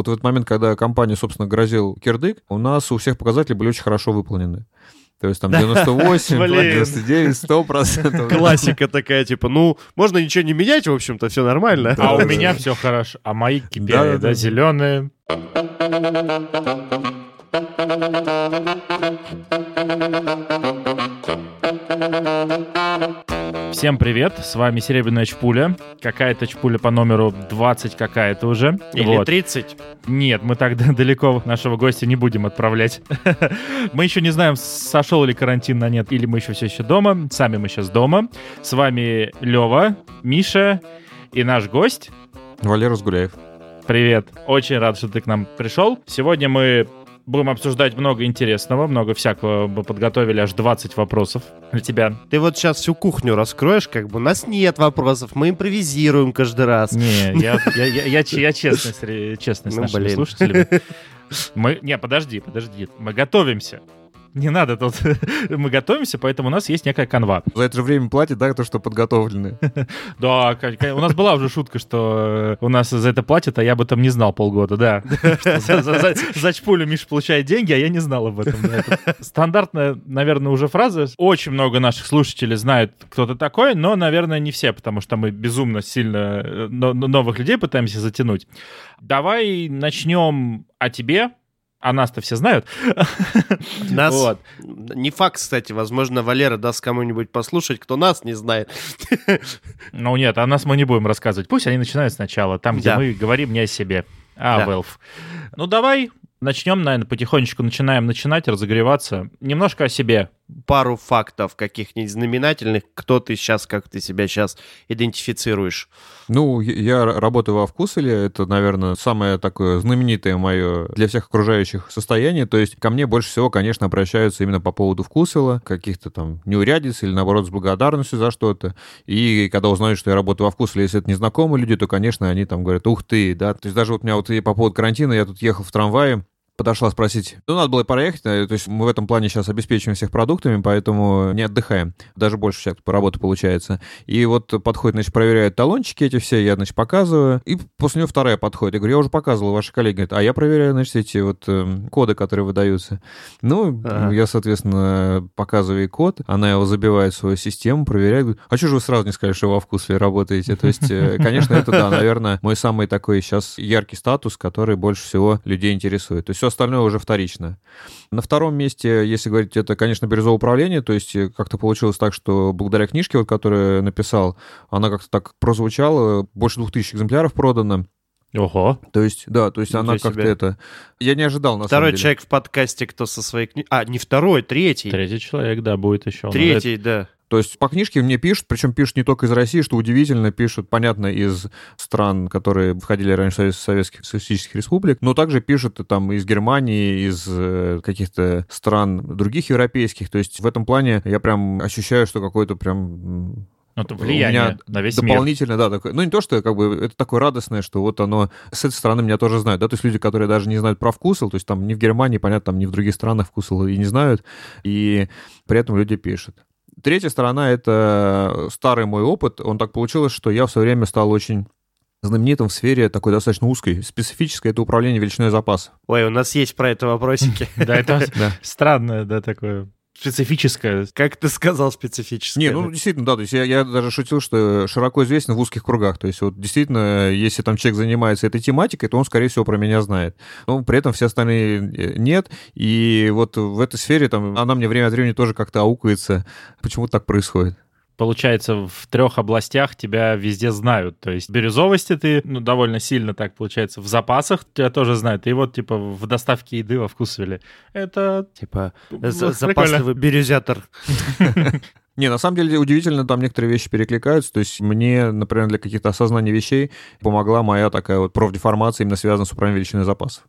Вот в этот момент, когда компания, собственно, грозил кирдык, у нас у всех показатели были очень хорошо выполнены. То есть там 98, 99, 100 процентов. Классика такая, типа, ну, можно ничего не менять, в общем-то, все нормально. А у меня все хорошо. А мои KPI, да, зеленые. Всем привет, с вами Серебряная Чпуля. Какая-то Чпуля по номеру 20 какая-то уже. Или Вот. 30. Нет, мы так далеко нашего гостя не будем отправлять. Мы еще не знаем, сошел ли карантин на нет, или мы еще все еще дома. Сами мы сейчас дома. С вами Лева, Миша и наш гость. Валера Сгуляев. Привет. Очень рад, что ты к нам пришел. Сегодня мы будем обсуждать много интересного, много всякого. Мы подготовили аж 20 вопросов для тебя. Ты вот сейчас всю кухню раскроешь, как бы у нас нет вопросов, мы импровизируем каждый раз. Не, я, я, я, я, я честный, с Ну, нашими блин. слушателями. Мы, не, подожди, подожди. Мы готовимся. Не надо тут. Мы готовимся, поэтому у нас есть некая канва. За это же время платят, да, то, что подготовлены. Да, у нас была уже шутка, что э, у нас за это платят, а я об этом не знал полгода, да. За, чпулю Миша получает деньги, а я не знал об этом. да. Это Стандартная, наверное, уже фраза. Очень много наших слушателей знают, кто ты такой, но, наверное, не все, потому что мы безумно сильно э, но- но- новых людей пытаемся затянуть. Давай начнем о тебе. А нас-то все знают. Нас... Вот. Не факт, кстати, возможно, Валера даст кому-нибудь послушать, кто нас не знает. Ну нет, о нас мы не будем рассказывать. Пусть они начинают сначала, там, где Да. мы говорим не о себе, а Да. Valve. Ну давай начнем, наверное, потихонечку начинаем начинать разогреваться. Немножко о себе. Пару фактов каких-нибудь знаменательных, кто ты сейчас, как ты себя сейчас идентифицируешь. Ну, я- работаю во вкуселе, это, наверное, самое такое знаменитое мое для всех окружающих состояние. То есть ко мне больше всего, конечно, обращаются именно по поводу вкусела, каких-то там неурядиц или, наоборот, с благодарностью за что-то. И когда узнают, что я работаю во вкуселе, если это незнакомые люди, то, конечно, они там говорят, ух ты, да. То есть даже вот у меня вот и по поводу карантина, я тут ехал в трамвае, подошла спросить. Ну, надо было проехать, э, то есть мы в этом плане сейчас обеспечиваем всех продуктами, поэтому не отдыхаем. Даже больше сейчас по работе получается. И вот подходит, значит, проверяют талончики эти все, я, значит, показываю. И после него вторая подходит. Я говорю, я уже показывал, ваши коллеги. Говорят, а я проверяю, значит, эти вот эм, коды, которые выдаются. Ну, Ага. я, соответственно, показываю ей код, она его забивает в свою систему, проверяет. Говорит, а что же вы сразу не сказали, что во вкусе работаете? То есть, э, конечно, это, да, наверное, мой самый такой сейчас яркий статус, который больше всего людей интересует. То есть все остальное уже вторично. На втором месте, если говорить, это, конечно, бирюзовое управление, то есть э, как-то получилось так, что благодаря книжке, вот, которую я написал, она как-то так прозвучала, больше двух тысяч экземпляров продано. Ого. То есть, да, то есть Ничего она как-то это... Я не ожидал, на Второй самом деле. человек в подкасте, кто со своей книгой... А, не второй, третий. Третий человек, да, будет еще. Третий, да. То есть по книжке мне пишут, причем пишут не только из России, что удивительно, пишут, понятно, из стран, которые входили раньше в Советских Социалистических Республик, но также пишут и там из Германии, из э, каких-то стран других европейских. То есть в этом плане я прям ощущаю, что какой-то прям Ну, это у влияние меня на весь мир. дополнительно, да, такое, ну не то, что как бы это такое радостное, что вот оно с этой стороны меня тоже знают, да, то есть люди, которые даже не знают про вкусел, то есть там ни в Германии, понятно, там ни в других странах вкусел и не знают, и при этом люди пишут. Третья сторона — это старый мой опыт. Он так получилось, что я в свое время стал очень знаменитым в сфере такой достаточно узкой, специфической, это управление величиной запаса. Ой, у нас есть про это вопросики. Да, это странное, да, такое специфическое. Как ты сказал специфически? Не, ну действительно, да, то есть я, я даже шутил, что широко известен в узких кругах. То есть вот действительно, если там человек занимается этой тематикой, то он, скорее всего, про меня знает. Но при этом все остальные э, нет. И вот в этой сфере там она мне время от времени тоже как-то аукается. Почему так происходит? Получается, в трех областях тебя везде знают. То есть бирюзовости ты ну, довольно сильно так, получается, в запасах тебя тоже знают. И вот, типа, в доставке еды во вкусвеле. Это Типа, запасливый бирюзятор. Не, на самом деле удивительно, там некоторые вещи перекликаются. То есть мне, например, для каких-то осознаний вещей помогла моя такая вот профдеформация, именно связанная с управлением величиной запасов.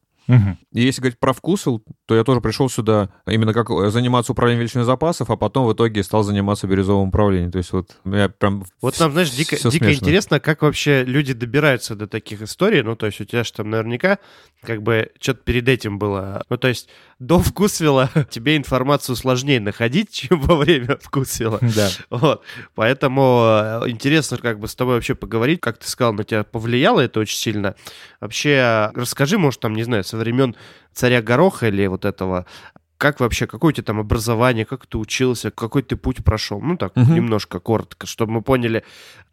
И если говорить про вкусел, то я тоже пришел сюда именно как э, заниматься управлением величиной запасов, а потом в итоге стал заниматься бирюзовым управлением. То есть вот я прям... Вот нам, знаешь, дико, дико смешно. интересно, как вообще люди добираются до таких историй. Ну, то есть у тебя же там наверняка как бы что-то перед этим было. Ну, то есть до вкусвела тебе информацию сложнее находить, чем во время вкусвела. Да. Вот. Поэтому э, интересно как бы с тобой вообще поговорить, как ты сказал, на тебя повлияло это очень сильно. Вообще, расскажи, может, там, не знаю, со времен царя Гороха или вот этого, как вообще, какое у тебя там образование, как ты учился, какой ты путь прошел? Ну, так, Мгм. немножко коротко, чтобы мы поняли,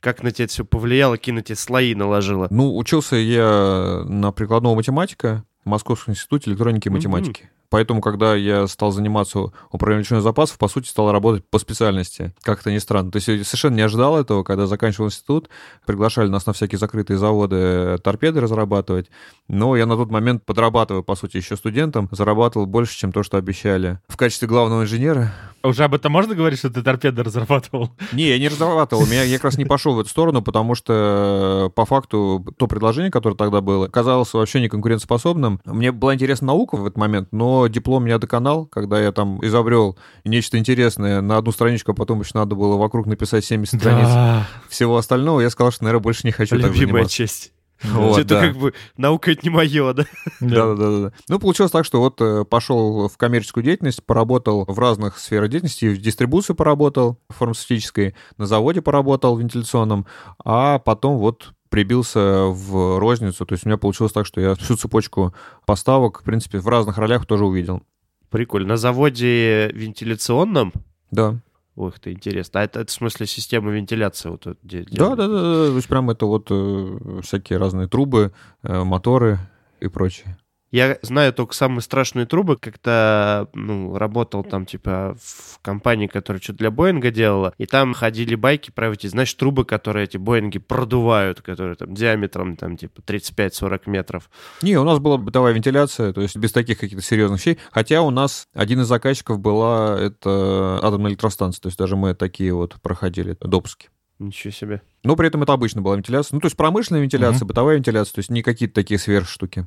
как на тебя это все повлияло, какие на тебя слои наложило. Ну, учился я на прикладного математика в Московском институте электроники и математики. Поэтому, когда я стал заниматься управлением запасов, по сути, стал работать по специальности. Как это ни странно. То есть я совершенно не ожидал этого, когда заканчивал институт. Приглашали нас на всякие закрытые заводы торпеды разрабатывать. Но я на тот момент подрабатываю, по сути, еще студентом. Зарабатывал больше, чем то, что обещали. В качестве главного инженера Уже об этом можно говорить, что ты торпеды разрабатывал? не, я не разрабатывал. Меня, я как раз не пошел в эту сторону, потому что э, по факту то предложение, которое тогда было, казалось вообще не конкурентоспособным. Мне была интересна наука в этот момент, но диплом меня доконал, когда я там изобрел нечто интересное на одну страничку, а потом еще надо было вокруг написать 70 страниц всего остального. Я сказал, что, наверное, больше не хочу так Любимая заниматься. часть. Вот, это да. как бы наука это не мое, да? Да, да, да, да. Ну, получилось так, что вот э, пошел в коммерческую деятельность, поработал в разных сферах деятельности, в дистрибуции поработал, фармацевтической, на заводе поработал вентиляционном, а потом вот прибился в розницу. То есть у меня получилось так, что я всю цепочку поставок, в принципе, в разных ролях тоже увидел. Прикольно. На заводе вентиляционном Да. Ох ты, интересно. А это, это в смысле система вентиляции? Вот, тут где- Да, да, да, да. То есть прям это вот э, всякие разные трубы, э, моторы и прочее. Я знаю только самые страшные трубы, как-то ну, работал там, типа, в компании, которая что-то для Боинга делала, и там ходили байки про эти, знаешь, трубы, которые эти Боинги продувают, которые там диаметром, там, типа, 35-40 метров. Не, у нас была бытовая вентиляция, то есть без таких каких-то серьезных вещей. Хотя у нас один из заказчиков была это атомная электростанция, то есть даже мы такие вот проходили допуски. Ничего себе. Но при этом это обычно была вентиляция. Ну, то есть промышленная вентиляция, Мгм. бытовая вентиляция, то есть не какие-то такие сверхштуки.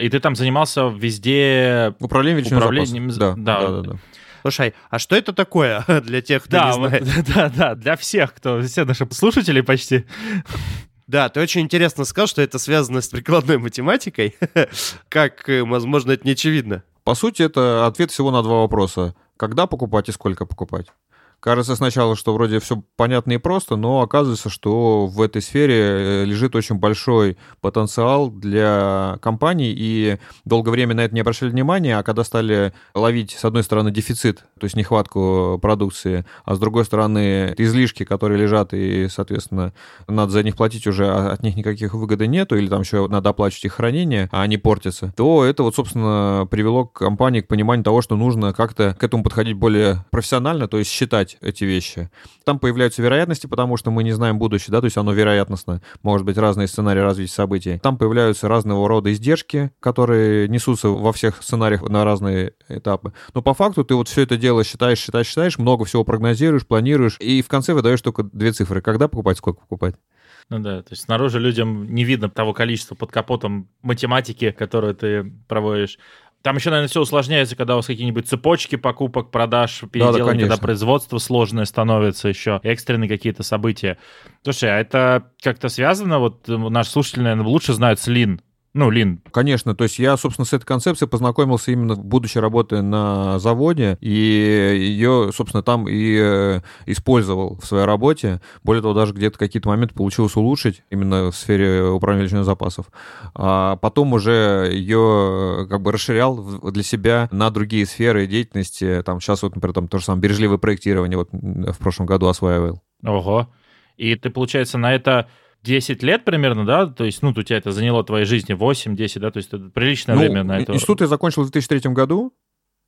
И ты там занимался везде... Управление величиной Управлением Да, да. да, да, да. Слушай, а что это такое для тех, кто Да, не вот, знает? да, да, для всех, кто, все наши слушатели почти. Да, ты очень интересно сказал, что это связано с прикладной математикой. Как, э, возможно, это не очевидно. По сути, это ответ всего на два вопроса. Когда покупать и сколько покупать? Кажется сначала, что вроде все понятно и просто, но оказывается, что в этой сфере э, лежит очень большой потенциал для компаний, и долгое время на это не обращали внимания, а когда стали ловить, с одной стороны, дефицит, то есть нехватку продукции, а с другой стороны, излишки, которые лежат, и, соответственно, надо за них платить уже, а от них никаких выгоды нету, или там еще надо оплачивать их хранение, а они портятся, то это вот, собственно, привело к компании к пониманию того, что нужно как-то к этому подходить более профессионально, то есть считать эти вещи. Там появляются вероятности, потому что мы не знаем будущее, да, то есть оно вероятностно, может быть, разные сценарии развития событий. Там появляются разного рода издержки, которые несутся во всех сценариях на разные этапы. Но по факту ты вот все это дело считаешь, считаешь, считаешь, много всего прогнозируешь, планируешь, и в конце выдаешь только две цифры. Когда покупать, сколько покупать. Ну да, то есть снаружи людям не видно того количества под капотом математики, которую ты проводишь. Там еще, наверное, все усложняется, когда у вас какие-нибудь цепочки покупок, продаж, переделывания, когда конечно. производство сложное становится еще, экстренные какие-то события. Слушай, а это как-то связано? Вот э, наш слушатель, наверное, лучше знает с Лин. Ну, Лин. Конечно, то есть я, собственно, с этой концепцией познакомился именно в будущей работе на заводе, и ее, собственно, там и э, использовал в своей работе. Более того, даже где-то какие-то моменты получилось улучшить именно в сфере управления величиной запасов. А потом уже ее э, как бы расширял для себя на другие сферы деятельности. Там сейчас вот, например, там то же самое бережливое проектирование вот в прошлом году осваивал. Ого. И ты, получается, на это 10 лет примерно, да? То есть, ну, у тебя это заняло твоей жизни 8-10, да? То есть это приличное Ну, время на это. Институт я закончил в 2003 году,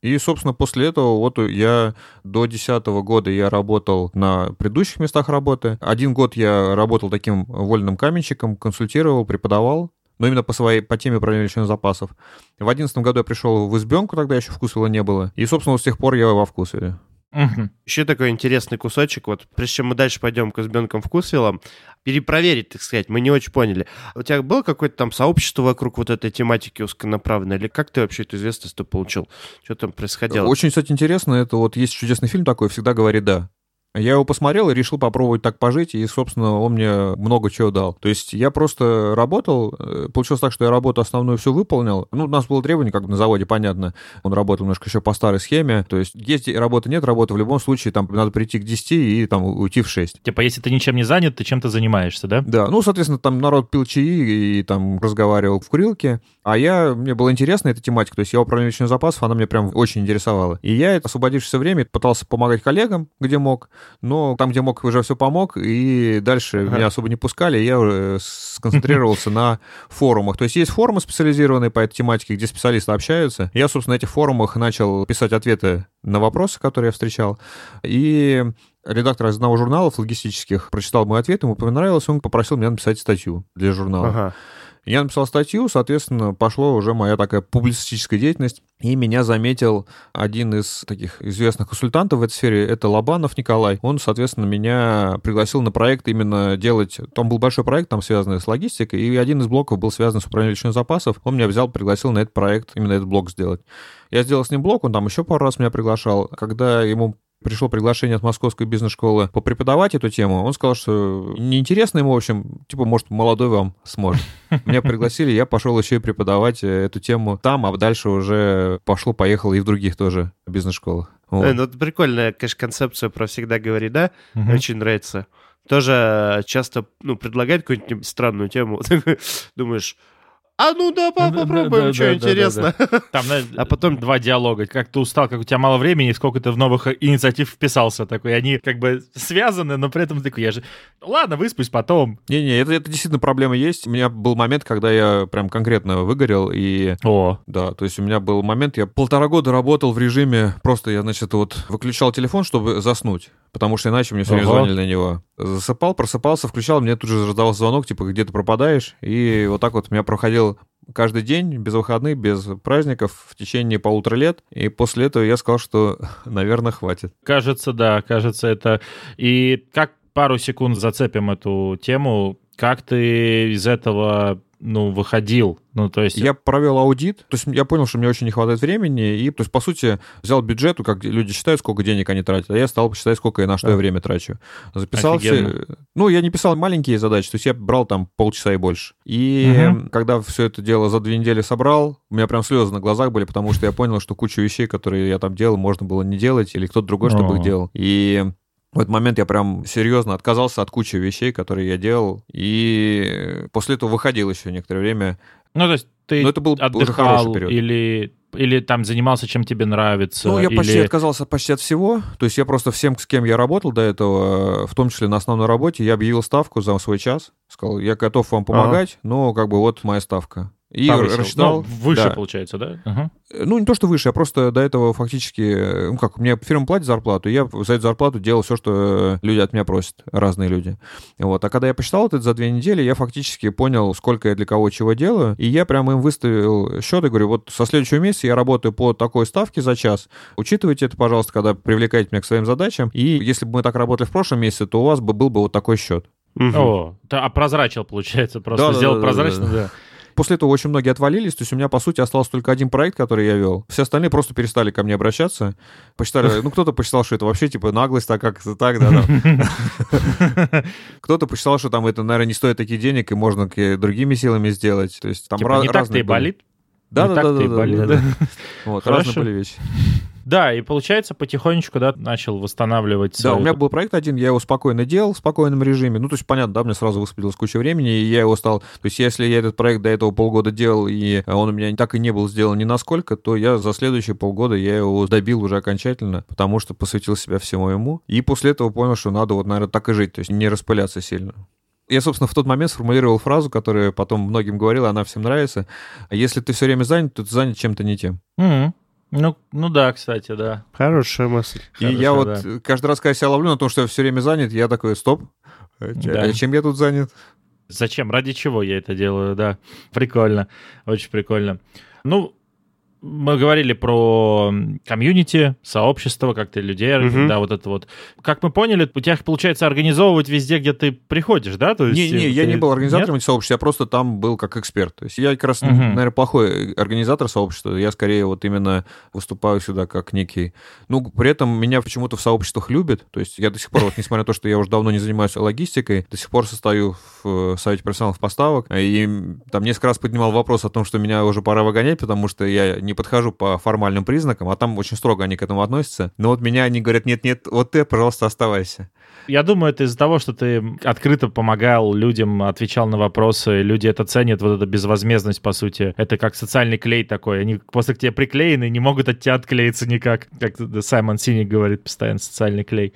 и, собственно, после этого вот я до 2010 года я работал на предыдущих местах работы. Один год я работал таким вольным каменщиком, консультировал, преподавал, но именно по своей по теме управления величиной запасов. В 2011 году я пришел в избенку, тогда еще вкусвела не было. И, собственно, вот с тех пор я во вкусвеле. Мгм. Еще такой интересный кусочек, вот прежде чем мы дальше пойдем к избенкам вкусвиллам, перепроверить, так сказать, мы не очень поняли. У тебя было какое-то там сообщество вокруг вот этой тематики узконаправленной, или как ты вообще эту известность-то получил? Что там происходило? Очень, кстати, интересно, это вот есть чудесный фильм такой «Всегда говори да». Я его посмотрел и решил попробовать так пожить, и, собственно, он мне много чего дал. То есть я просто работал, э, получилось так, что я работу основную все выполнил. Ну, у нас было требование, как бы на заводе, понятно. Он работал немножко еще по старой схеме. То есть есть работа, нет работы, в любом случае там надо прийти к 10 и там уйти в 6. Типа, если ты ничем не занят, ты чем-то занимаешься, да? Да, ну, соответственно, там народ пил чаи и там разговаривал в курилке, а я, мне было интересно эта тематика, то есть я управление личных запасов, она мне прям очень интересовала. И я, освободившееся время, пытался помогать коллегам, где мог, но там, где мог, уже все помог, и дальше ага. меня особо не пускали, и я уже сконцентрировался на форумах. То есть есть форумы специализированные по этой тематике, где специалисты общаются. Я, собственно, на этих форумах начал писать ответы на вопросы, которые я встречал, и редактор из одного журнала логистических прочитал мой ответ, ему понравилось, он попросил меня написать статью для журнала. Ага. Я написал статью, соответственно, пошло уже моя такая публицистическая деятельность. И меня заметил один из таких известных консультантов в этой сфере, это Лобанов Николай. Он, соответственно, меня пригласил на проект именно делать... Там был большой проект, там связанный с логистикой, и один из блоков был связан с управлением личных запасов. Он меня взял, пригласил на этот проект, именно этот блок сделать. Я сделал с ним блок, он там еще пару раз меня приглашал. Когда ему пришло приглашение от Московской бизнес-школы попреподавать эту тему, он сказал, что неинтересно ему, в общем, типа, может, молодой вам сможет. Меня пригласили, я пошел еще и преподавать эту тему там, а дальше уже пошло-поехало и в других тоже бизнес-школах. Вот. Э, ну, это прикольная, конечно, концепция про «всегда говори да», угу. очень нравится. Тоже часто, ну, предлагает какую-нибудь странную тему, думаешь, а ну да, попробуем, да, да, что да, интересно. Да. Там, а потом два диалога. Как ты устал, как у тебя мало времени, сколько ты в новых инициатив вписался. Такой, они как бы связаны, но при этом такой, я же... Ладно, выспусь потом. Не-не, это, это действительно проблема есть. У меня был момент, когда я прям конкретно выгорел, и... О. Да, то есть у меня был момент, я полтора года работал в режиме, просто я, значит, вот выключал телефон, чтобы заснуть потому что иначе мне все время звонили на него. Засыпал, просыпался, включал, мне тут же раздавался звонок, типа, где ты пропадаешь, и вот так вот у меня проходил каждый день, без выходных, без праздников, в течение полутора лет, и после этого я сказал, что, наверное, хватит. Кажется, да, кажется, это... И как пару секунд зацепим эту тему, как ты из этого ну, выходил. Ну, то есть... Я провел аудит, то есть я понял, что мне очень не хватает времени, и, то есть, по сути, взял бюджет, как люди считают, сколько денег они тратят, а я стал посчитать, сколько я на что я время трачу. Записал все... Ну, я не писал маленькие задачи, то есть я брал там полчаса и больше. И угу. когда все это дело за две недели собрал, у меня прям слезы на глазах были, потому что я понял, что кучу вещей, которые я там делал, можно было не делать, или кто-то другой, чтобы их делал. И в этот момент я прям серьезно отказался от кучи вещей, которые я делал, и после этого выходил еще некоторое время. Ну, то есть ты Но это был отдыхал уже хороший период. или или там занимался, чем тебе нравится? Ну, я или... почти отказался почти от всего. То есть я просто всем, с кем я работал до этого, в том числе на основной работе, я объявил ставку за свой час. Сказал, я готов вам помогать, ага. но как бы вот моя ставка. И Повысил. рассчитал... Ну, выше, да. получается, да? Угу. Ну, не то, что выше, а просто до этого фактически... Ну, как, мне фирма платит зарплату, и я за эту зарплату делал все, что люди от меня просят, разные люди. Вот. А когда я посчитал это за две недели, я фактически понял, сколько я для кого чего делаю, и я прямо им выставил счет и говорю, вот со следующего месяца я работаю по такой ставке за час. Учитывайте это, пожалуйста, когда привлекаете меня к своим задачам, и если бы мы так работали в прошлом месяце, то у вас бы был бы вот такой счет. Угу. О, а прозрачил, получается, просто да, сделал да, да, прозрачно, да. да. После этого очень многие отвалились, то есть у меня, по сути, остался только один проект, который я вел. Все остальные просто перестали ко мне обращаться. Посчитали, ну, кто-то посчитал, что это вообще, типа, наглость, так как так, да, Кто-то посчитал, что там это, наверное, не стоит таких денег, и можно другими силами сделать. То есть там типа, не так-то и болит? Да, да, да, да, да. Вот, разные были вещи. Да, и получается, потихонечку, да, начал восстанавливать. Да, у меня был проект один, я его спокойно делал в спокойном режиме. Ну, то есть, понятно, да, мне сразу высвободилось куча времени, и я его стал... То есть, если я этот проект до этого полгода делал, и он у меня так и не был сделан ни насколько, то я за следующие полгода я его добил уже окончательно, потому что посвятил себя всему ему. И после этого понял, что надо вот, наверное, так и жить, то есть не распыляться сильно. Я, собственно, в тот момент сформулировал фразу, которая потом многим говорила, она всем нравится. Если ты все время занят, то ты занят чем-то не тем. Mm-hmm. Ну, ну да, кстати, да. Хорошая мысль. И Хорошая, я вот да. каждый раз, когда я себя ловлю на том, что я все время занят, я такой, стоп, а да. а чем я тут занят? Зачем? Ради чего я это делаю, да. Прикольно, очень прикольно. Ну, мы говорили про комьюнити, сообщество, как ты людей, Мгм. да, вот это вот. Как мы поняли, у тебя получается организовывать везде, где ты приходишь, да? То есть, Не-не, э, я ты- не был организатором Нет? этих сообществ, я просто там был как эксперт. То есть я как раз, Мгм. наверное, плохой организатор сообщества. Я скорее вот именно выступаю сюда как некий... Ну, при этом меня почему-то в сообществах любят. То есть я до сих пор, вот, несмотря на то, что я уже давно не занимаюсь логистикой, до сих пор состою в э, Совете профессионалов поставок. И там несколько раз поднимал вопрос о том, что меня уже пора выгонять, потому что я не подхожу по формальным признакам, а там очень строго они к этому относятся. Но вот меня они говорят, нет-нет, вот ты, пожалуйста, оставайся. Я думаю, это из-за того, что ты открыто помогал людям, отвечал на вопросы, люди это ценят, вот эта безвозмездность, по сути. Это как социальный клей такой. Они после к тебе приклеены, не могут от тебя отклеиться никак. Как Саймон Синик говорит постоянно, социальный клей.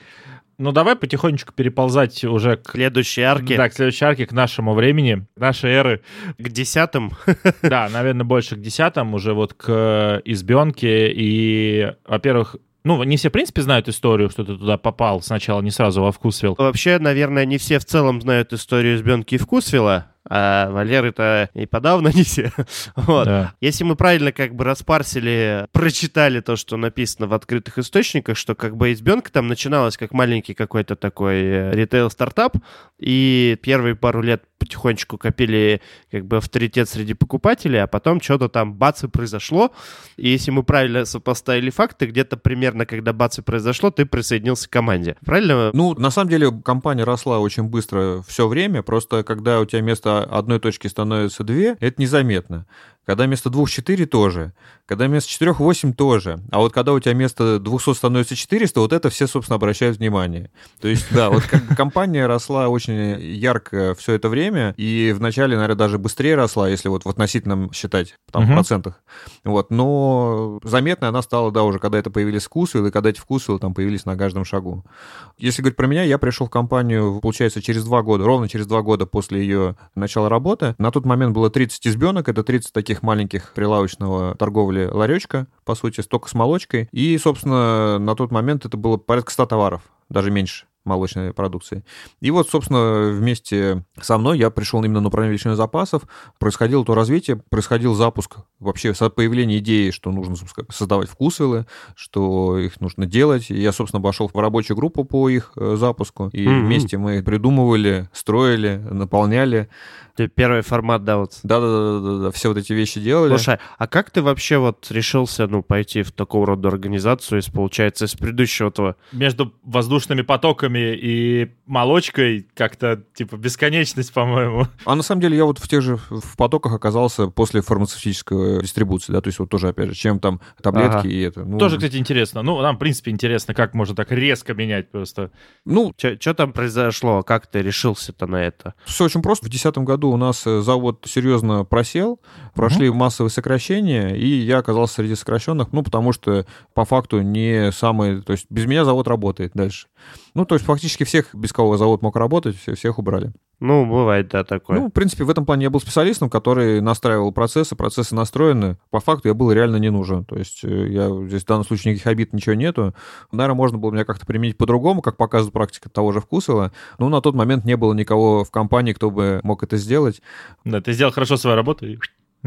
Ну, давай потихонечку переползать уже к... Следующей арки Да, к следующей арке, к нашему времени, нашей эры. к десятым. Да, наверное, больше к десятым, уже вот к избенке. И, во-первых, ну, не все, в принципе, знают историю, что ты туда попал сначала, не сразу во вкусвилл. Вообще, наверное, не все в целом знают историю избенки и вкусвилла, а Валеры-то и подавно не все. Вот. Да. Если мы правильно как бы распарсили, прочитали то, что написано в открытых источниках, что как бы избенка там начиналась как маленький какой-то такой э, ритейл-стартап, и первые пару лет потихонечку копили как бы авторитет среди покупателей, а потом что-то там бац и произошло. И если мы правильно сопоставили факты, где-то примерно, когда бац и произошло, ты присоединился к команде. Правильно? Ну, на самом деле, компания росла очень быстро все время, просто когда у тебя вместо одной точки становится две, это незаметно. Когда вместо двух четыре тоже. Когда вместо четырех восемь тоже. А вот когда у тебя вместо 200 становится 400, вот это все, собственно, обращают внимание. То есть, да, вот как компания росла очень ярко все это время, и вначале, наверное, даже быстрее росла, если вот в относительном считать, там, в процентах. Вот, но заметной она стала, да, уже когда это появились вкусвиллы, и когда эти вкусвиллы там появились на каждом шагу. Если говорить про меня, я пришел в компанию, получается, через два года, ровно через два года после ее начала работы. На тот момент было 30 избенок, это 30 таких маленьких прилавочного торговли ларечка, по сути, только с молочкой. И, собственно, на тот момент это было порядка 100 товаров, даже меньше молочной продукции. И вот, собственно, вместе со мной я пришел именно на управление величиной запасов, происходило то развитие, происходил запуск вообще со- появление идеи, что нужно собственно, создавать вкусвиллы, что их нужно делать. И я, собственно, пошел в рабочую группу по их э, запуску, и Мгм. вместе мы придумывали, строили, наполняли. Ты первый формат, да, вот Да-да-да, все вот эти вещи делали. Слушай, а как ты вообще вот решился, ну, пойти в такого рода организацию, из, получается, из предыдущего того? Между воздушными потоками и молочкой как-то, типа, бесконечность, по-моему. А на самом деле я вот в тех же в потоках оказался после фармацевтической дистрибуции, да, то есть вот тоже, опять же, чем там таблетки Ага. и это. Ну, Тоже, кстати, интересно. Ну, нам, в принципе, интересно, как можно так резко менять просто. Ну, Что там произошло? Как ты решился-то на это? Все очень просто. В 2010 году у нас э, завод серьезно просел, прошли массовые сокращения, и я оказался среди сокращенных, ну, потому что по факту не самый... То есть без меня завод работает дальше. Ну, то есть фактически всех, без кого завод мог работать, все- всех убрали. Ну, бывает, да, такое. Ну, в принципе, в этом плане я был специалистом, который настраивал процессы, процессы настроены. По факту я был реально не нужен. То есть э, я здесь в данном случае никаких обид, ничего нету. Наверное, можно было меня как-то применить по-другому, как показывает практика того же Вкусова. Но на тот момент не было никого в компании, кто бы мог это сделать. Да, ты сделал хорошо свою работу. и-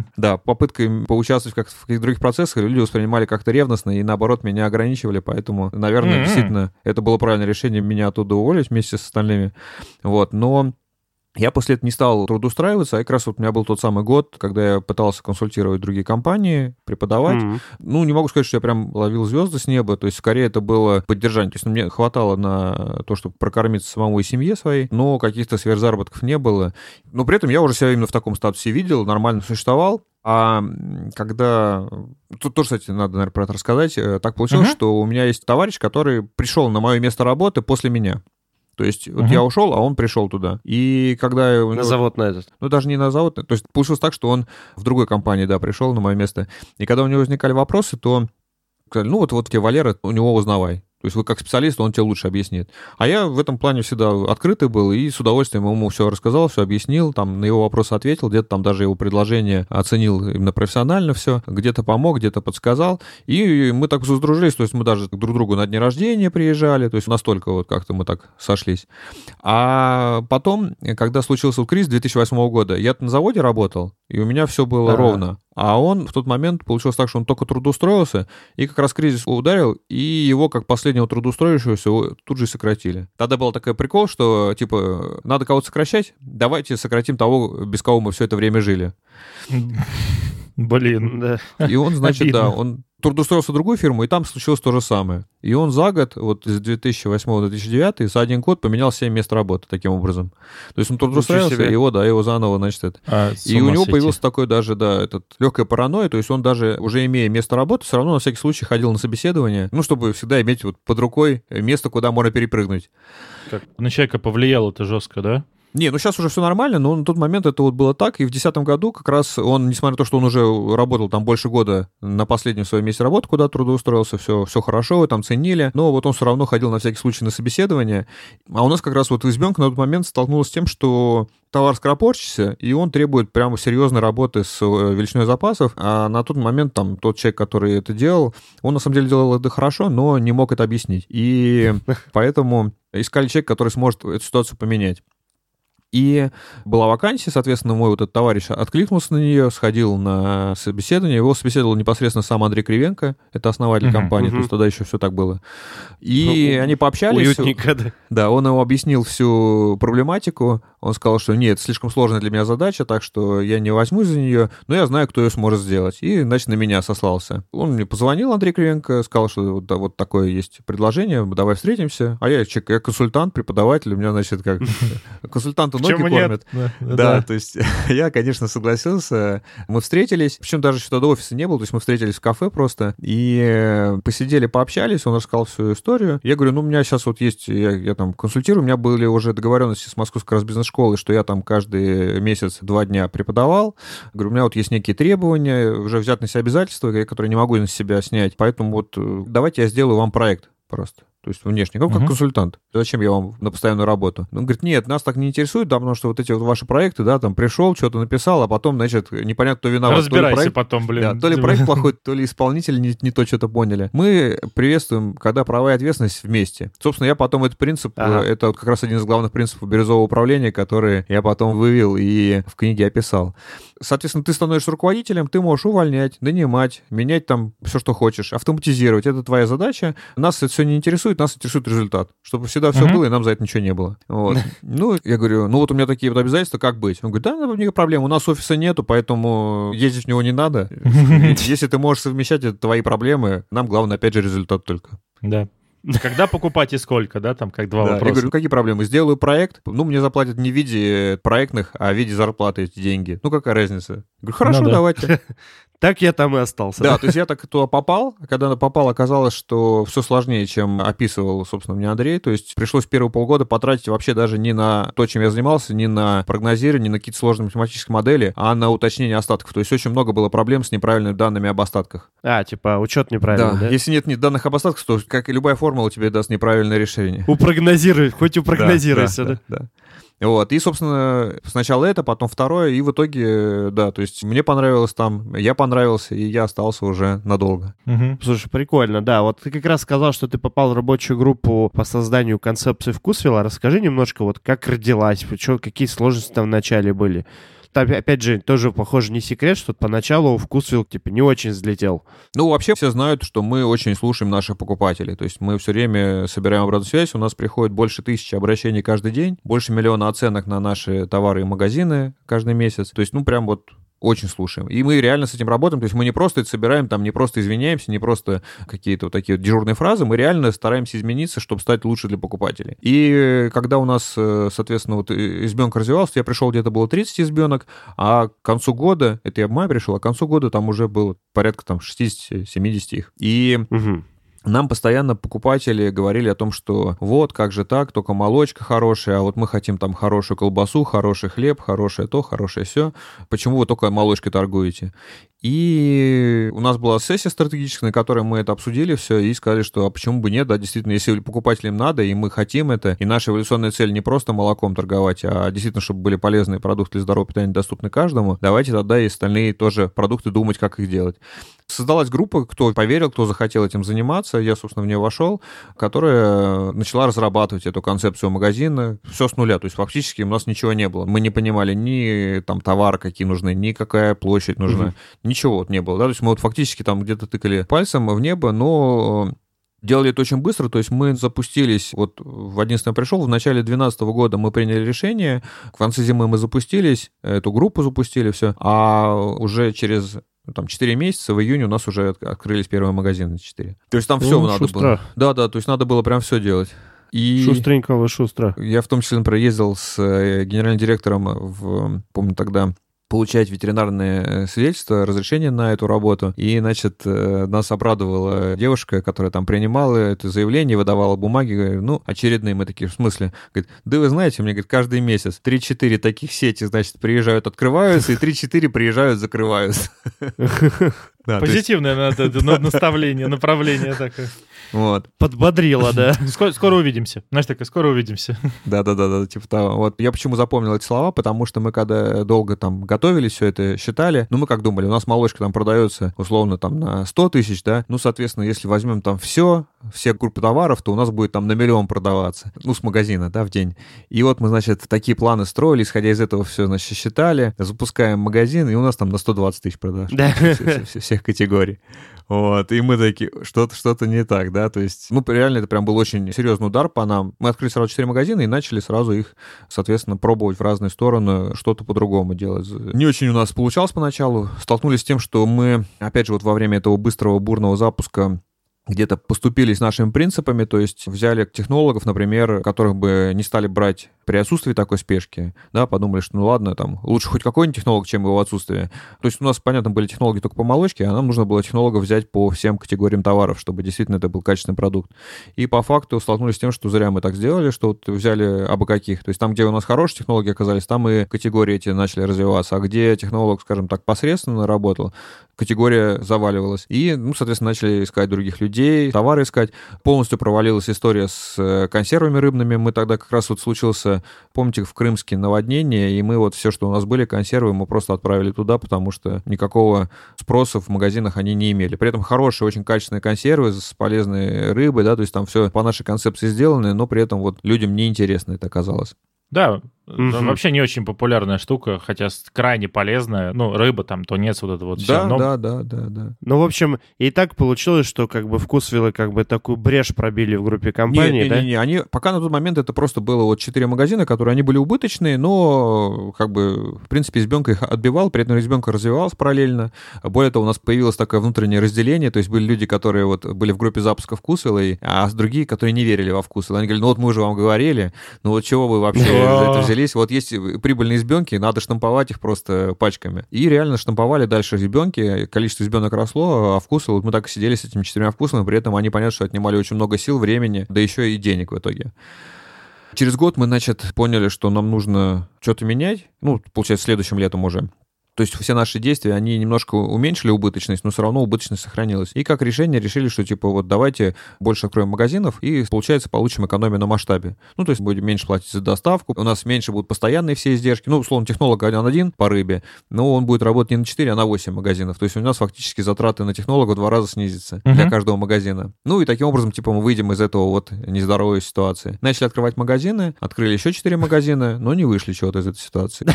Да, попыткой поучаствовать как в каких-то других процессах люди воспринимали как-то ревностно и, наоборот, меня ограничивали, поэтому, наверное, М-м. действительно, это было правильное решение меня оттуда уволить вместе с остальными. Вот, но я после этого не стал трудоустраиваться, а как раз вот у меня был тот самый год, когда я пытался консультировать другие компании, преподавать. Мгм. Ну, не могу сказать, что я прям ловил звезды с неба, то есть скорее это было поддержание. То есть ну, мне хватало на то, чтобы прокормиться самому и семье своей, но каких-то сверхзаработков не было. Но при этом я уже себя именно в таком статусе видел, нормально существовал. А когда... Тут тоже, кстати, надо, наверное, про это рассказать. Э, Так получилось, Мгм. что у меня есть товарищ, который пришел на мое место работы после меня. То есть вот Мгм. я ушел, а он пришел туда. И когда... На него- завод на этот. ну, даже не на завод. То есть получилось так, что он в другой компании, да, пришел на мое место. И когда у него возникали вопросы, то сказали, ну, вот, вот тебе Валера, у него узнавай. То есть вы как специалист, он тебе лучше объяснит. А я в этом плане всегда открытый был и с удовольствием ему все рассказал, все объяснил, там на его вопросы ответил, где-то там даже его предложение оценил именно профессионально все, где-то помог, где-то подсказал. И мы так сдружились, то есть мы даже друг другу на дни рождения приезжали, то есть настолько вот как-то мы так сошлись. А потом, когда случился вот кризис 2008 года, я на заводе работал, и у меня все было Ага. ровно. А он в тот момент получилось так, что он только трудоустроился, и как раз кризис ударил, и его, как последнего трудоустроившегося, тут же сократили. Тогда был такой прикол, что, типа, надо кого-то сокращать, давайте сократим того, без кого мы все это время жили. Блин. Да. И он, значит, Обидно. да, он трудоустроился в другую фирму, и там случилось то же самое. И он за год, вот с 2008 до 2009, за один год поменял 7 мест работы таким образом. То есть он трудоустроился, его, да, его заново, значит, это. А, И у него сойти. появился такой даже, да, этот легкая паранойя, то есть он даже, уже имея место работы, все равно на всякий случай ходил на собеседование, ну, чтобы всегда иметь вот под рукой место, куда можно перепрыгнуть. Как на человека повлияло это жестко, да? Не, ну сейчас уже все нормально, но на тот момент это вот было так, и в 2010 году как раз он, несмотря на то, что он уже работал там больше года на последнем своем месте работы, куда трудоустроился, все, все хорошо, его там ценили, но вот он все равно ходил на всякий случай на собеседование, а у нас как раз вот избенка на тот момент столкнулась с тем, что товар скоропорчится, и он требует прямо серьезной работы с э, величиной запасов, а на тот момент там тот человек, который это делал, он на самом деле делал это хорошо, но не мог это объяснить, и поэтому искали человека, который сможет эту ситуацию поменять. И была вакансия, соответственно, мой вот этот товарищ откликнулся на нее, сходил на собеседование. Его собеседовал непосредственно сам Андрей Кривенко, это основатель Мгм, компании, то мгм. есть тогда еще все так было. И Ну, они пообщались. Уютненько, да. Да, он ему объяснил всю проблематику. Он сказал, что нет, слишком сложная для меня задача, так что я не возьмусь за нее, но я знаю, кто ее сможет сделать. И, значит, на меня сослался. Он мне позвонил, Андрей Кривенко, сказал, что вот, да, вот такое есть предложение, давай встретимся. А я, я консультант, преподаватель, у меня, значит, как консультанты ноги кормят. Да, Да, то есть я, конечно, согласился. Мы встретились, причем даже еще тогда офиса не было, то есть мы встретились в кафе просто, и э, посидели, пообщались, он рассказал всю историю. Я говорю, ну, у меня сейчас вот есть, я, я там консультирую, у меня были уже договоренности с Московской раз бизнес-школой, что я там каждый месяц два дня преподавал. Говорю, у меня вот есть некие требования, уже взять на себя обязательства, которые не могу на себя снять, поэтому вот э, давайте я сделаю вам проект просто. То есть внешне, как, как Мгм. консультант. Зачем я вам на постоянную работу? Он говорит, нет, нас так не интересует, да, потому что вот эти вот ваши проекты, да, там пришел, что-то написал, а потом, значит, непонятно, кто виноват. То ли Разбирайся проект- потом, блин. да, то ли проект плохой, то ли исполнитель не, не то что-то поняли. Мы приветствуем, когда права и ответственность вместе. Собственно, я потом этот принцип, Ага. э, это вот как раз один из главных принципов бирюзового управления, который я потом вывел и в книге описал. Соответственно, ты становишься руководителем, ты можешь увольнять, нанимать, менять там все, что хочешь, автоматизировать. Это твоя задача. Нас это все не интересует, нас интересует результат. Чтобы всегда все было, и нам за это ничего не было. Вот. Ну, я говорю, ну вот у меня такие вот обязательства, как быть? Он говорит, да, ну, никаких проблем, у нас офиса нету, поэтому ездить в него не надо. Если ты можешь совмещать, это твои проблемы. Нам главное, опять же, результат только. Да. Когда покупать и сколько, да, там как два Да, Я вопроса. говорю, какие проблемы? Сделаю проект, ну, мне заплатят не в виде проектных, а в виде зарплаты эти деньги. Ну, какая разница? Говорю, хорошо, Ну да. давайте. Так я там и остался. Да, то есть я так туда попал, а когда попал, оказалось, что все сложнее, чем описывал, собственно, мне Андрей. То есть пришлось первые полгода потратить вообще даже не на то, чем я занимался, не на прогнозирование, не на какие-то сложные математические модели, а на уточнение остатков. То есть очень много было проблем с неправильными данными об остатках. А, типа, учет неправильный, да? Если нет ни данных об остатках, то, как и любая формула, тебе даст неправильное решение. Упрогнозируй, хоть упрогнозируйся, да? да. Вот, и, собственно, сначала это, потом второе, и в итоге, да, то есть мне понравилось там, я понравился, и я остался уже надолго. Мгм. Слушай, прикольно, да. Вот ты как раз сказал, что ты попал в рабочую группу по созданию концепции вкусвилла. Расскажи немножко, вот как родилась, чё- какие сложности там в начале были. Там, опять же, тоже, похоже, не секрет, что поначалу вкусвилл, типа, не очень взлетел. Ну, вообще все знают, что мы очень слушаем наших покупателей. То есть мы все время собираем обратную связь, у нас приходит больше тысячи обращений каждый день, больше миллиона оценок на наши товары и магазины каждый месяц. То есть, ну, прям вот очень слушаем. И мы реально с этим работаем. То есть мы не просто это собираем, там не просто извиняемся, не просто какие-то вот такие вот дежурные фразы, мы реально стараемся измениться, чтобы стать лучше для покупателей. И э, когда у нас, э, соответственно, вот э, избенка развивалась, я пришел где-то было 30 избенок, а к концу года, это я в мае пришел, а к концу года там уже было порядка там 60-70 их. И Мгм. Нам постоянно покупатели говорили о том, что вот, как же так, только молочка хорошая, а вот мы хотим там хорошую колбасу, хороший хлеб, хорошее то, хорошее все. Почему вы только молочкой торгуете? И у нас была сессия стратегическая, на которой мы это обсудили все и сказали, что а почему бы нет, да, действительно, если покупателям надо, и мы хотим это, и наша эволюционная цель не просто молоком торговать, а действительно, чтобы были полезные продукты для здорового питания доступны каждому, давайте тогда и остальные тоже продукты думать, как их делать. Создалась группа, кто поверил, кто захотел этим заниматься. Я, собственно, в нее вошел, которая начала разрабатывать эту концепцию магазина. Все с нуля. То есть фактически у нас ничего не было. Мы не понимали ни там товары какие нужны, ни какая площадь нужна. Ничего вот не было. Да? То есть мы вот фактически там где-то тыкали пальцем в небо, но Делали это очень быстро, то есть мы запустились, вот в 11 я пришел, в начале 2012 года мы приняли решение, в конце зимы мы запустились, эту группу запустили, все, а уже через там 4 месяца, в июне у нас уже открылись первые магазины 4. То есть там все ну, надо шустро. было. Да, да, то есть надо было прям все делать. И Шустренько вы шустро. Я в том числе, например, ездил с э, генеральным директором в, помню тогда, получать ветеринарное э, свидетельство, разрешение на эту работу. И, значит, э, нас обрадовала девушка, которая там принимала это заявление, выдавала бумаги. Говорю, ну, очередные мы такие, в смысле? Говорит, да вы знаете, мне, говорит, каждый месяц 3-4 таких сети, значит, приезжают, открываются, и 3-4 приезжают, закрываются. Позитивное наставление, направление такое. Вот. Подбодрило, да. Скоро, скоро увидимся. Знаешь, такое, скоро увидимся. Да-да-да, типа того. Вот я почему запомнил эти слова, потому что мы когда долго там готовили все это, считали, ну мы как думали, у нас молочка там продается условно там на 100 тысяч, да, ну, соответственно, если возьмем там все, все группы товаров, то у нас будет там на миллион продаваться, ну, с магазина, да, в день. И вот мы, значит, такие планы строили, исходя из этого все, значит, считали, запускаем магазин, и у нас там на 120 тысяч продаж. Да. Всех категорий. Вот, и мы такие, что-то что не так, да, то есть, ну, реально это прям был очень серьезный удар по нам. Мы открыли сразу четыре магазина и начали сразу их, соответственно, пробовать в разные стороны, что-то по-другому делать. Не очень у нас получалось поначалу, столкнулись с тем, что мы, опять же, вот во время этого быстрого, бурного запуска где-то поступились нашими принципами, то есть взяли технологов, например, которых бы не стали брать при отсутствии такой спешки, да, подумали, что ну ладно, там, лучше хоть какой-нибудь технолог, чем его отсутствие. То есть у нас, понятно, были технологии только по молочке, а нам нужно было технологов взять по всем категориям товаров, чтобы действительно это был качественный продукт. И по факту столкнулись с тем, что зря мы так сделали, что вот взяли абы каких. То есть там, где у нас хорошие технологии оказались, там и категории эти начали развиваться, а где технолог, скажем так, посредственно работал, категория заваливалась. И, ну, соответственно, начали искать других людей, товары искать. Полностью провалилась история с э, консервами рыбными. Мы тогда как раз вот случился помните, в Крымске наводнение, и мы вот все, что у нас были, консервы, мы просто отправили туда, потому что никакого спроса в магазинах они не имели. При этом хорошие, очень качественные консервы с полезной рыбой, да, то есть там все по нашей концепции сделано, но при этом вот людям неинтересно это оказалось. Да, Угу. Вообще не очень популярная штука, хотя крайне полезная. Ну, рыба там, тунец, вот это вот все. Да, но... да, да, да, да. Ну, в общем, и так получилось, что как бы вкусвиллы как бы такую брешь пробили в группе компаний, не, да? Не, не, они, пока на тот момент это просто было вот четыре магазина, которые, они были убыточные, но как бы, в принципе, избенка их отбивал, при этом избенка развивалась параллельно. Более того, у нас появилось такое внутреннее разделение, то есть были люди, которые вот были в группе запуска вкусвилла, а другие, которые не верили во вкус. Они говорили, ну вот мы уже вам говорили, ну вот чего вы вообще за это взялись? Вот есть прибыльные избенки, надо штамповать их просто пачками. И реально штамповали дальше избенки, количество избенок росло, а вкусы, вот мы так и сидели с этими четырьмя вкусами, при этом они, понятно, что отнимали очень много сил, времени, да еще и денег в итоге. Через год мы, значит, поняли, что нам нужно что-то менять. Ну, получается, следующим летом уже. То есть все наши действия, они немножко уменьшили убыточность, но все равно убыточность сохранилась. И как решение решили, что типа вот давайте больше откроем магазинов и, получается, получим экономию на масштабе. Ну, то есть будем меньше платить за доставку, у нас меньше будут постоянные все издержки. Ну, условно, технолог один один по рыбе, но он будет работать не на 4, а на 8 магазинов. То есть у нас фактически затраты на технолога в два раза снизятся uh-huh. для каждого магазина. Ну и таким образом, типа, мы выйдем из этого вот нездоровой ситуации. Начали открывать магазины, открыли еще 4 магазина, но не вышли чего-то из этой ситуации.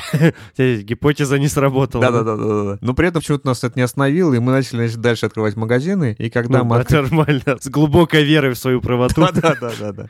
Гипотеза не сработала работало. Да, да, да, да. Но при этом почему-то нас это не остановило, и мы начали значит, дальше открывать магазины. И когда ну, мы... Это нормально. С глубокой верой в свою правоту. Да, да, да, да, да.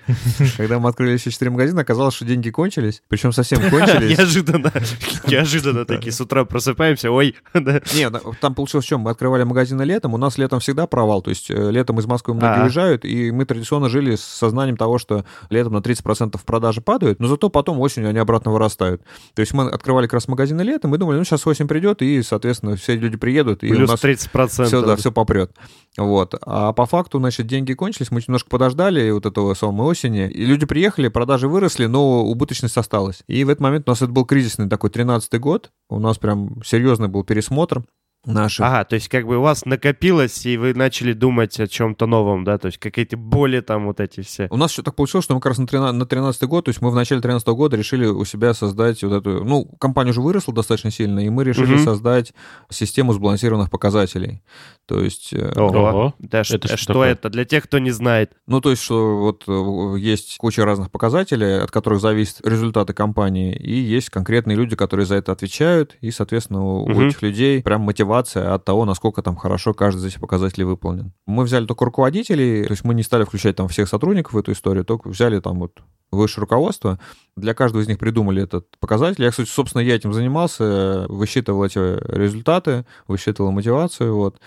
Когда мы открыли еще четыре магазина, оказалось, что деньги кончились. Причем совсем кончились. Неожиданно. Неожиданно такие. С утра просыпаемся, ой. Нет, там получилось в чем? Мы открывали магазины летом, у нас летом всегда провал. То есть э, летом из Москвы многие а. уезжают, и мы традиционно жили с сознанием того, что летом на 30% продажи падают, но зато потом осенью они обратно вырастают. То есть мы открывали как раз магазины летом, мы думали, ну сейчас осень придет, и, соответственно, все люди приедут, и Плюс у нас 30%. Все, да, все попрет. Вот. А по факту, значит, деньги кончились, мы немножко подождали вот этого самой осени, и люди приехали, продажи выросли, но убыточность осталась. И в этот момент у нас это был кризисный такой 13-й год, у нас прям серьезный был пересмотр, наших. Ага, то есть как бы у вас накопилось, и вы начали думать о чем-то новом, да? То есть какие-то боли там вот эти все. У нас еще так получилось, что мы как раз на 13, на 13 год, то есть мы в начале 13 года решили у себя создать вот эту... Ну, компания уже выросла достаточно сильно, и мы решили Мгм. создать систему сбалансированных показателей. То есть... э, Ого. Да, Это что что, такое? это? Для тех, кто не знает. Ну, то есть, что вот э, есть куча разных показателей, от которых зависят результаты компании, и есть конкретные люди, которые за это отвечают, и, соответственно, у этих людей прям мотивация от того, насколько там хорошо каждый из этих показателей выполнен. Мы взяли только руководителей, то есть мы не стали включать там всех сотрудников в эту историю, только взяли там вот высшее руководство. Для каждого из них придумали этот показатель. Я, кстати, собственно, я этим занимался, высчитывал эти результаты, высчитывал мотивацию, вот.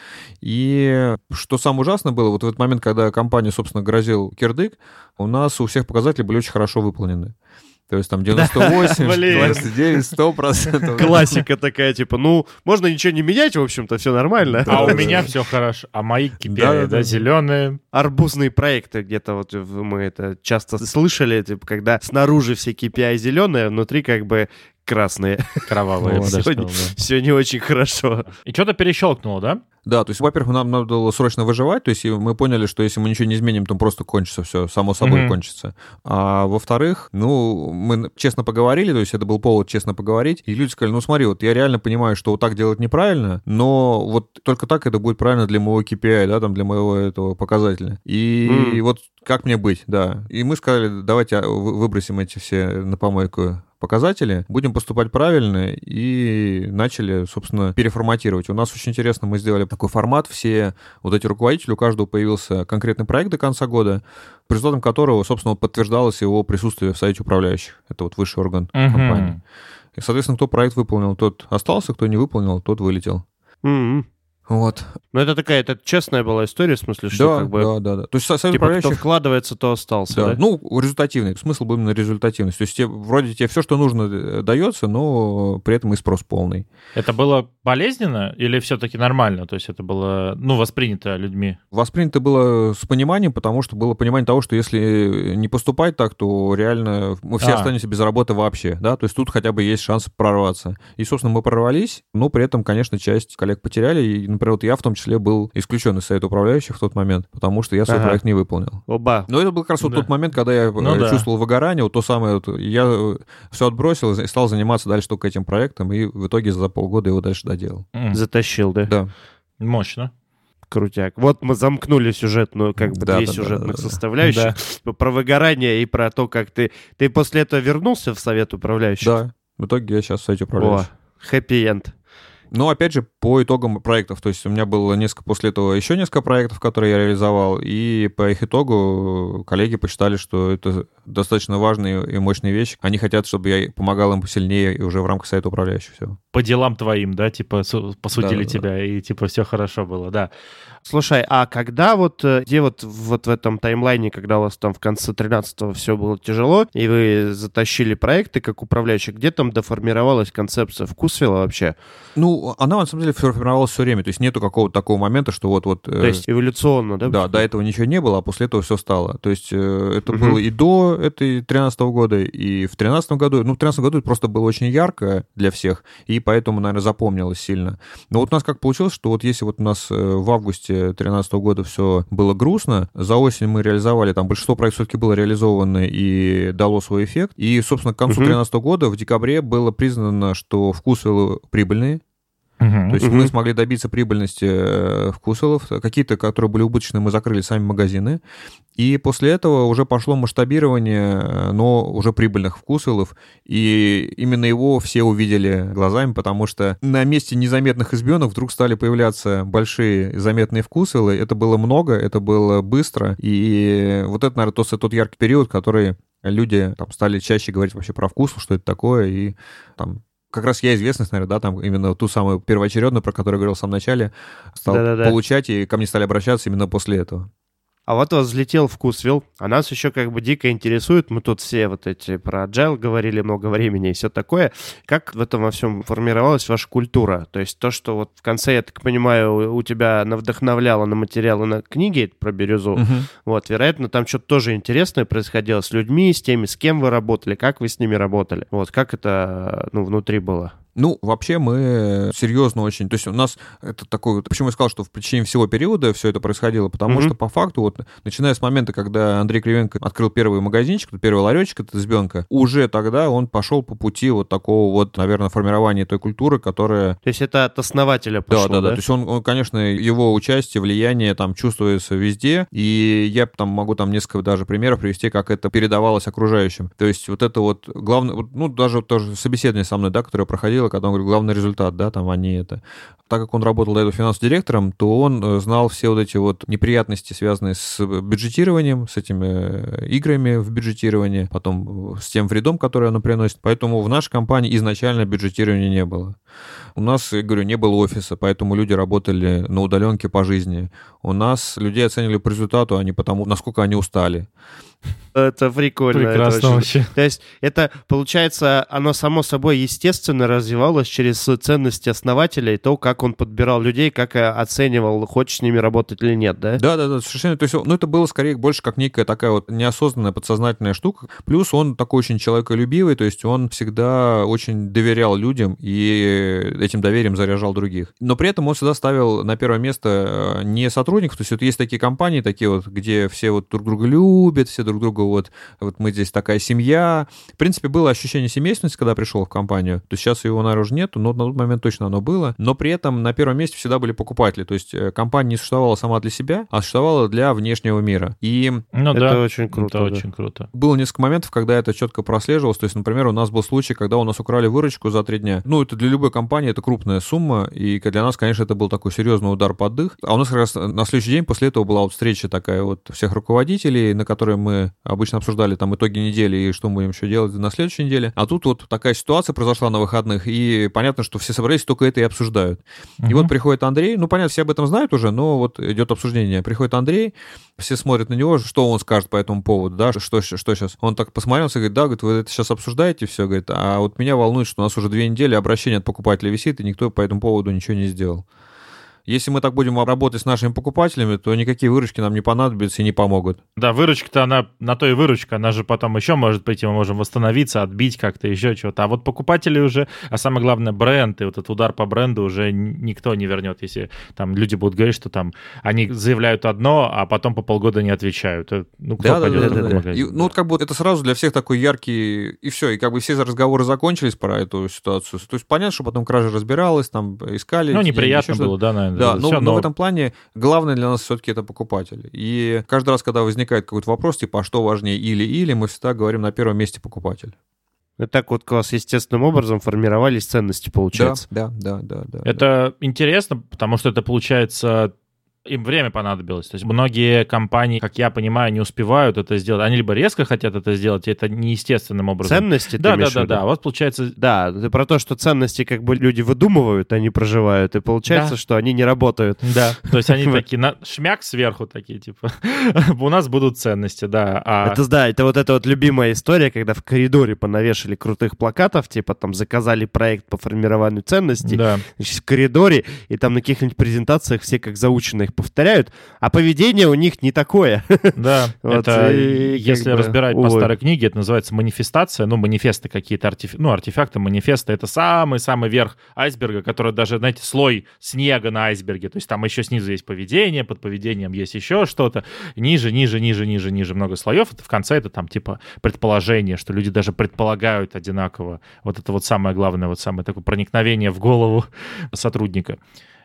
И что самое ужасное было, вот в этот момент, когда компания, собственно, грозил кирдык, у нас у всех показатели были очень хорошо выполнены. То есть там 98, Блин. 99, 100 процентов. Классика такая, типа, ну, можно ничего не менять, в общем-то, все нормально. А у да, меня да. все хорошо. А мои KPI, Да-да-да. да, зеленые. Арбузные проекты где-то вот мы это часто слышали, типа, когда снаружи все KPI зеленые, а внутри как бы красные. Кровавые, Вот. Сегодня- да. Все не очень хорошо. И что-то перещелкнуло, да? Да, то есть, во-первых, нам надо было срочно выживать, то есть и мы поняли, что если мы ничего не изменим, то просто кончится все, само собой Мгм. кончится. А во-вторых, ну, мы честно поговорили, то есть это был повод честно поговорить, и люди сказали, ну смотри, вот я реально понимаю, что вот так делать неправильно, но вот только так это будет правильно для моего KPI, да, там, для моего этого показателя. И М. вот как мне быть, да. И мы сказали, давайте а, вы- выбросим эти все на помойку показатели, будем поступать правильно и начали, собственно, переформатировать. У нас очень интересно, мы сделали такой формат, все вот эти руководители, у каждого появился конкретный проект до конца года, по результатам которого, собственно, подтверждалось его присутствие в совете управляющих. Это вот высший орган Мгм. компании. И, соответственно, кто проект выполнил, тот остался, кто не выполнил, тот вылетел. М-м. Вот. Ну, это такая, это честная была история, в смысле, что Да, как бы... да, да, да. То есть со- совет Типа, кто управляющих вкладывается, то остался, да? Да, ну, результативный. Смысл был именно результативность. То есть тебе, вроде тебе все, что нужно, э, дается, но при этом и спрос полный. Это было болезненно или все-таки нормально? То есть это было, ну, воспринято людьми? Воспринято было с пониманием, потому что было понимание того, что если не поступать так, то реально мы все А. останемся без работы вообще, да, то есть тут хотя бы есть шанс прорваться. И, собственно, мы прорвались, но при этом, конечно, часть коллег потеряли, и, например, вот я в том числе был исключен из совета управляющих в тот момент, потому что я свой Ага. проект не выполнил. Оба. Но это был как раз вот Да. тот момент, когда я Ну э, да. чувствовал выгорание, вот то самое, вот, я все отбросил и стал заниматься дальше только этим проектом, и в итоге за полгода его дальше доделал. М, Затащил, да? Да. Мощно. Крутяк. Вот мы замкнули сюжетную, как бы, Да, две да, да, сюжетных да, да. составляющих. Про выгорание и про то, как ты... Ты после этого вернулся в совет управляющих? Да. В итоге я сейчас в сайте управляющий. О, хэппи-энд. Но опять же, по итогам проектов. То есть у меня было несколько после этого еще несколько проектов, которые я реализовал, и по их итогу коллеги посчитали, что это достаточно важные и мощные вещи. Они хотят, чтобы я помогал им посильнее и уже в рамках сайта управляющих все. По делам твоим, да, типа су- посудили Да-да-да. тебя, и типа все хорошо было, да. Слушай, а когда вот, э, где вот, вот в этом таймлайне, когда у вас там в конце 13-го все было тяжело, и вы затащили проекты как управляющий, где там доформировалась концепция вкусвилла вообще? Ну, она на самом деле формировалась все время. То есть нету какого-то такого момента, что вот-вот... То есть эволюционно, да? Да, до этого ничего не было, а после этого все стало. То есть э, это Мгм. было и до этой 13 года, и в 13 году. Ну, в 13 году это просто было очень ярко для всех, и поэтому, наверное, запомнилось сильно. Но вот у нас как получилось, что вот если вот у нас э, в августе 13 года все было грустно, за осень мы реализовали, там большинство проектов все-таки было реализовано и дало свой эффект. И, собственно, к концу. 13 года, в декабре, было признано, что вкусвиллы прибыльные, Мгм. то есть Мгм. мы смогли добиться прибыльности э, вкусвиллов. Какие-то, которые были убыточные, мы закрыли сами магазины. И после этого уже пошло масштабирование, э, но уже прибыльных вкусвиллов. И именно его все увидели глазами, потому что на месте незаметных избенок вдруг стали появляться большие заметные вкусвиллы. Это было много, это было быстро. И вот это, наверное, тот, тот яркий период, который люди там, стали чаще говорить вообще про вкус, что это такое, и там как раз я известность, наверное, да, там именно ту самую первоочередную, про которую я говорил в самом начале, стал Да-да-да. получать, и ко мне стали обращаться именно после этого. А вот вас взлетел вкусвилл, а нас еще как бы дико интересует, мы тут все вот эти про agile говорили много времени и все такое. Как в этом во всем формировалась ваша культура? То есть то, что вот в конце, я так понимаю, у тебя вдохновляло на материалы на книги про бирюзу, Мгм. вот, вероятно, там что-то тоже интересное происходило с людьми, с теми, с кем вы работали, как вы с ними работали. Вот, как это, ну, внутри было? Ну, вообще мы серьезно очень... То есть у нас это такой... Почему я сказал, что в течение всего периода все это происходило? Потому mm-hmm. что по факту, вот начиная с момента, когда Андрей Кривенко открыл первый магазинчик, первый ларечек, это избенка, уже тогда он пошел по пути вот такого вот, наверное, формирования той культуры, которая... То есть это от основателя пошло, да? Да, да, да. То есть он, он, конечно, его участие, влияние там чувствуется везде, и я там могу там несколько даже примеров привести, как это передавалось окружающим. То есть вот это вот главное, ну, даже тоже собеседование со мной, да, которое проходило, когда он говорит, главный результат, да, там, они это так как он работал до этого финансовым директором, то он э, знал все вот эти вот неприятности, связанные с бюджетированием, с этими э, играми в бюджетировании, потом э, с тем вредом, который оно приносит. Поэтому в нашей компании изначально бюджетирования не было. У нас, я говорю, не было офиса, поэтому люди работали на удаленке по жизни. У нас людей оценивали по результату, а не потому, насколько они устали. Это прикольно. Прекрасно это очень... вообще. То есть это, получается, оно само собой естественно развивалось через ценности основателя и то, как он подбирал людей, как оценивал, хочешь с ними работать или нет, да? Да, да, да, совершенно. То есть, ну, это было скорее больше как некая такая вот неосознанная подсознательная штука. Плюс он такой очень человеколюбивый, то есть он всегда очень доверял людям и этим доверием заряжал других. Но при этом он всегда ставил на первое место э, не сотрудников, то есть вот есть такие компании, такие вот, где все вот друг друга любят, все друг друга вот, вот мы здесь такая семья. В принципе, было ощущение семейственности, когда пришел в компанию. То есть сейчас его, наверное, уже нету, но на тот момент точно оно было. Но при этом на первом месте всегда были покупатели. То есть э, компания не существовала сама для себя, а существовала для внешнего мира. И ну, это да, очень круто. Это да. очень круто. Было несколько моментов, когда это четко прослеживалось. То есть, например, у нас был случай, когда у нас украли выручку за три дня. Ну, это для любой компании это крупная сумма, и для нас, конечно, это был такой серьезный удар под дых. А у нас как раз на следующий день после этого была вот встреча такая вот всех руководителей, на которой мы обычно обсуждали там итоги недели и что мы будем еще делать на следующей неделе. А тут вот такая ситуация произошла на выходных, и понятно, что все собрались, только это и обсуждают. Uh-huh. И вот приходит Андрей, ну, понятно, все об этом знают уже, но вот идет обсуждение. Приходит Андрей, все смотрят на него, что он скажет по этому поводу, да, что, что сейчас. Он так посмотрелся и говорит, да, говорит, вы это сейчас обсуждаете все, говорит, а вот меня волнует, что у нас уже две недели обращение от покупателя висит, и никто по этому поводу ничего не сделал. Если мы так будем работать с нашими покупателями, то никакие выручки нам не понадобятся и не помогут. Да, выручка-то она на то и выручка, она же потом еще может прийти, мы можем восстановиться, отбить как-то еще что-то. А вот покупатели уже, а самое главное, бренд, и вот этот удар по бренду уже никто не вернет, если там люди будут говорить, что там они заявляют одно, а потом по полгода не отвечают. Ну, кто да, пойдет да, да, да. магазин? И, ну, вот как бы это сразу для всех такой яркий, и все, и как бы все разговоры закончились про эту ситуацию. То есть понятно, что потом кража разбиралась, там искали. Ну, деньги, неприятно еще было, да, наверное. Да, это но, всё, но в этом плане главное для нас все-таки это покупатель. И каждый раз, когда возникает какой-то вопрос, типа, а что важнее, или-или, мы всегда говорим на первом месте покупатель. И так вот у вас естественным образом формировались ценности, получается. Да, да, да, да. да Это интересно, потому что это получается им время понадобилось. То есть многие компании, как я понимаю, не успевают это сделать. Они либо резко хотят это сделать, и это неестественным образом. Ценности ты Да, да, да, да. Вот получается, Да, ты про то, что ценности как бы люди выдумывают, они проживают, и получается, Да. что они не работают. да. То есть они такие, на шмяк сверху такие, типа, у нас будут ценности, да. А Это да, это вот эта вот любимая история, когда в коридоре понавешали крутых плакатов, типа там заказали проект по формированию ценностей, да. значит, в коридоре, и там на каких-нибудь презентациях все как заучено их повторяют, а поведение у них не такое. Да, Вот, это, и если бы, разбирать по старой книге, это называется манифестация, ну, манифесты какие-то, артеф... ну, артефакты, манифесты, это самый-самый верх айсберга, который даже, знаете, слой снега на айсберге, то есть там еще снизу есть поведение, под поведением есть еще что-то, ниже, ниже, ниже, ниже, ниже много слоев, это в конце это там типа предположение, что люди даже предполагают одинаково, вот это вот самое главное, вот самое такое проникновение в голову сотрудника.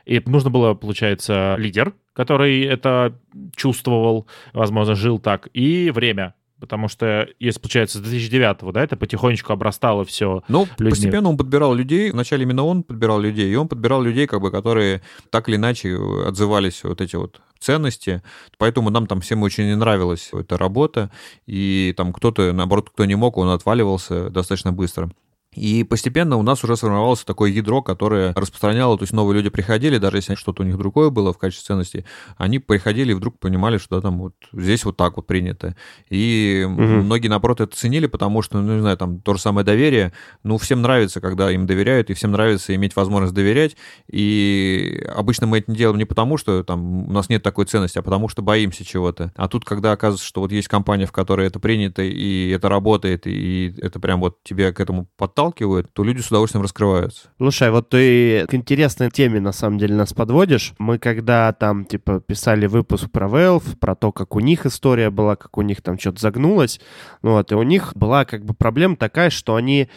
И нужно было, получается, лидер, который это чувствовал, возможно, жил так, и время. Потому что, если, получается, с 2009 да, это потихонечку обрастало все. Ну, людьми. постепенно он подбирал людей. Вначале именно он подбирал людей, и он подбирал людей, как бы, которые так или иначе отзывались вот эти вот ценности. Поэтому нам там всем очень не нравилась эта работа. И там кто-то, наоборот, кто не мог, он отваливался достаточно быстро. И постепенно у нас уже сформировалось такое ядро, которое распространяло, то есть новые люди приходили, даже если что-то у них другое было в качестве ценностей, они приходили и вдруг понимали, что там вот здесь вот так вот принято. И Мгм. многие, наоборот, это ценили, потому что, ну, не знаю, там то же самое доверие, ну, всем нравится, когда им доверяют, и всем нравится иметь возможность доверять, и обычно мы это не делаем не потому, что там у нас нет такой ценности, а потому что боимся чего-то. А тут, когда оказывается, что вот есть компания, в которой это принято, и это работает, и это прям вот тебе к этому подталкивает, подталкивают, то люди с удовольствием раскрываются. Слушай, вот ты к интересной теме на самом деле нас подводишь. Мы когда там типа писали выпуск про Valve, про то, как у них история была, как у них там что-то загнулось, ну вот, и у них была как бы проблема такая, что они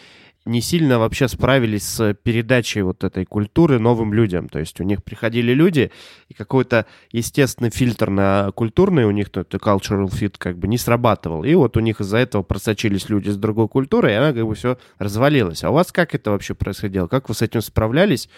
не сильно вообще справились с передачей вот этой культуры новым людям. То есть у них приходили люди, и какой-то естественный фильтр на культурный у них, это cultural fit, как бы не срабатывал. И вот у них из-за этого просочились люди с другой культурой, и она как бы все развалилась. А у вас как это вообще происходило? Как вы с этим справлялись?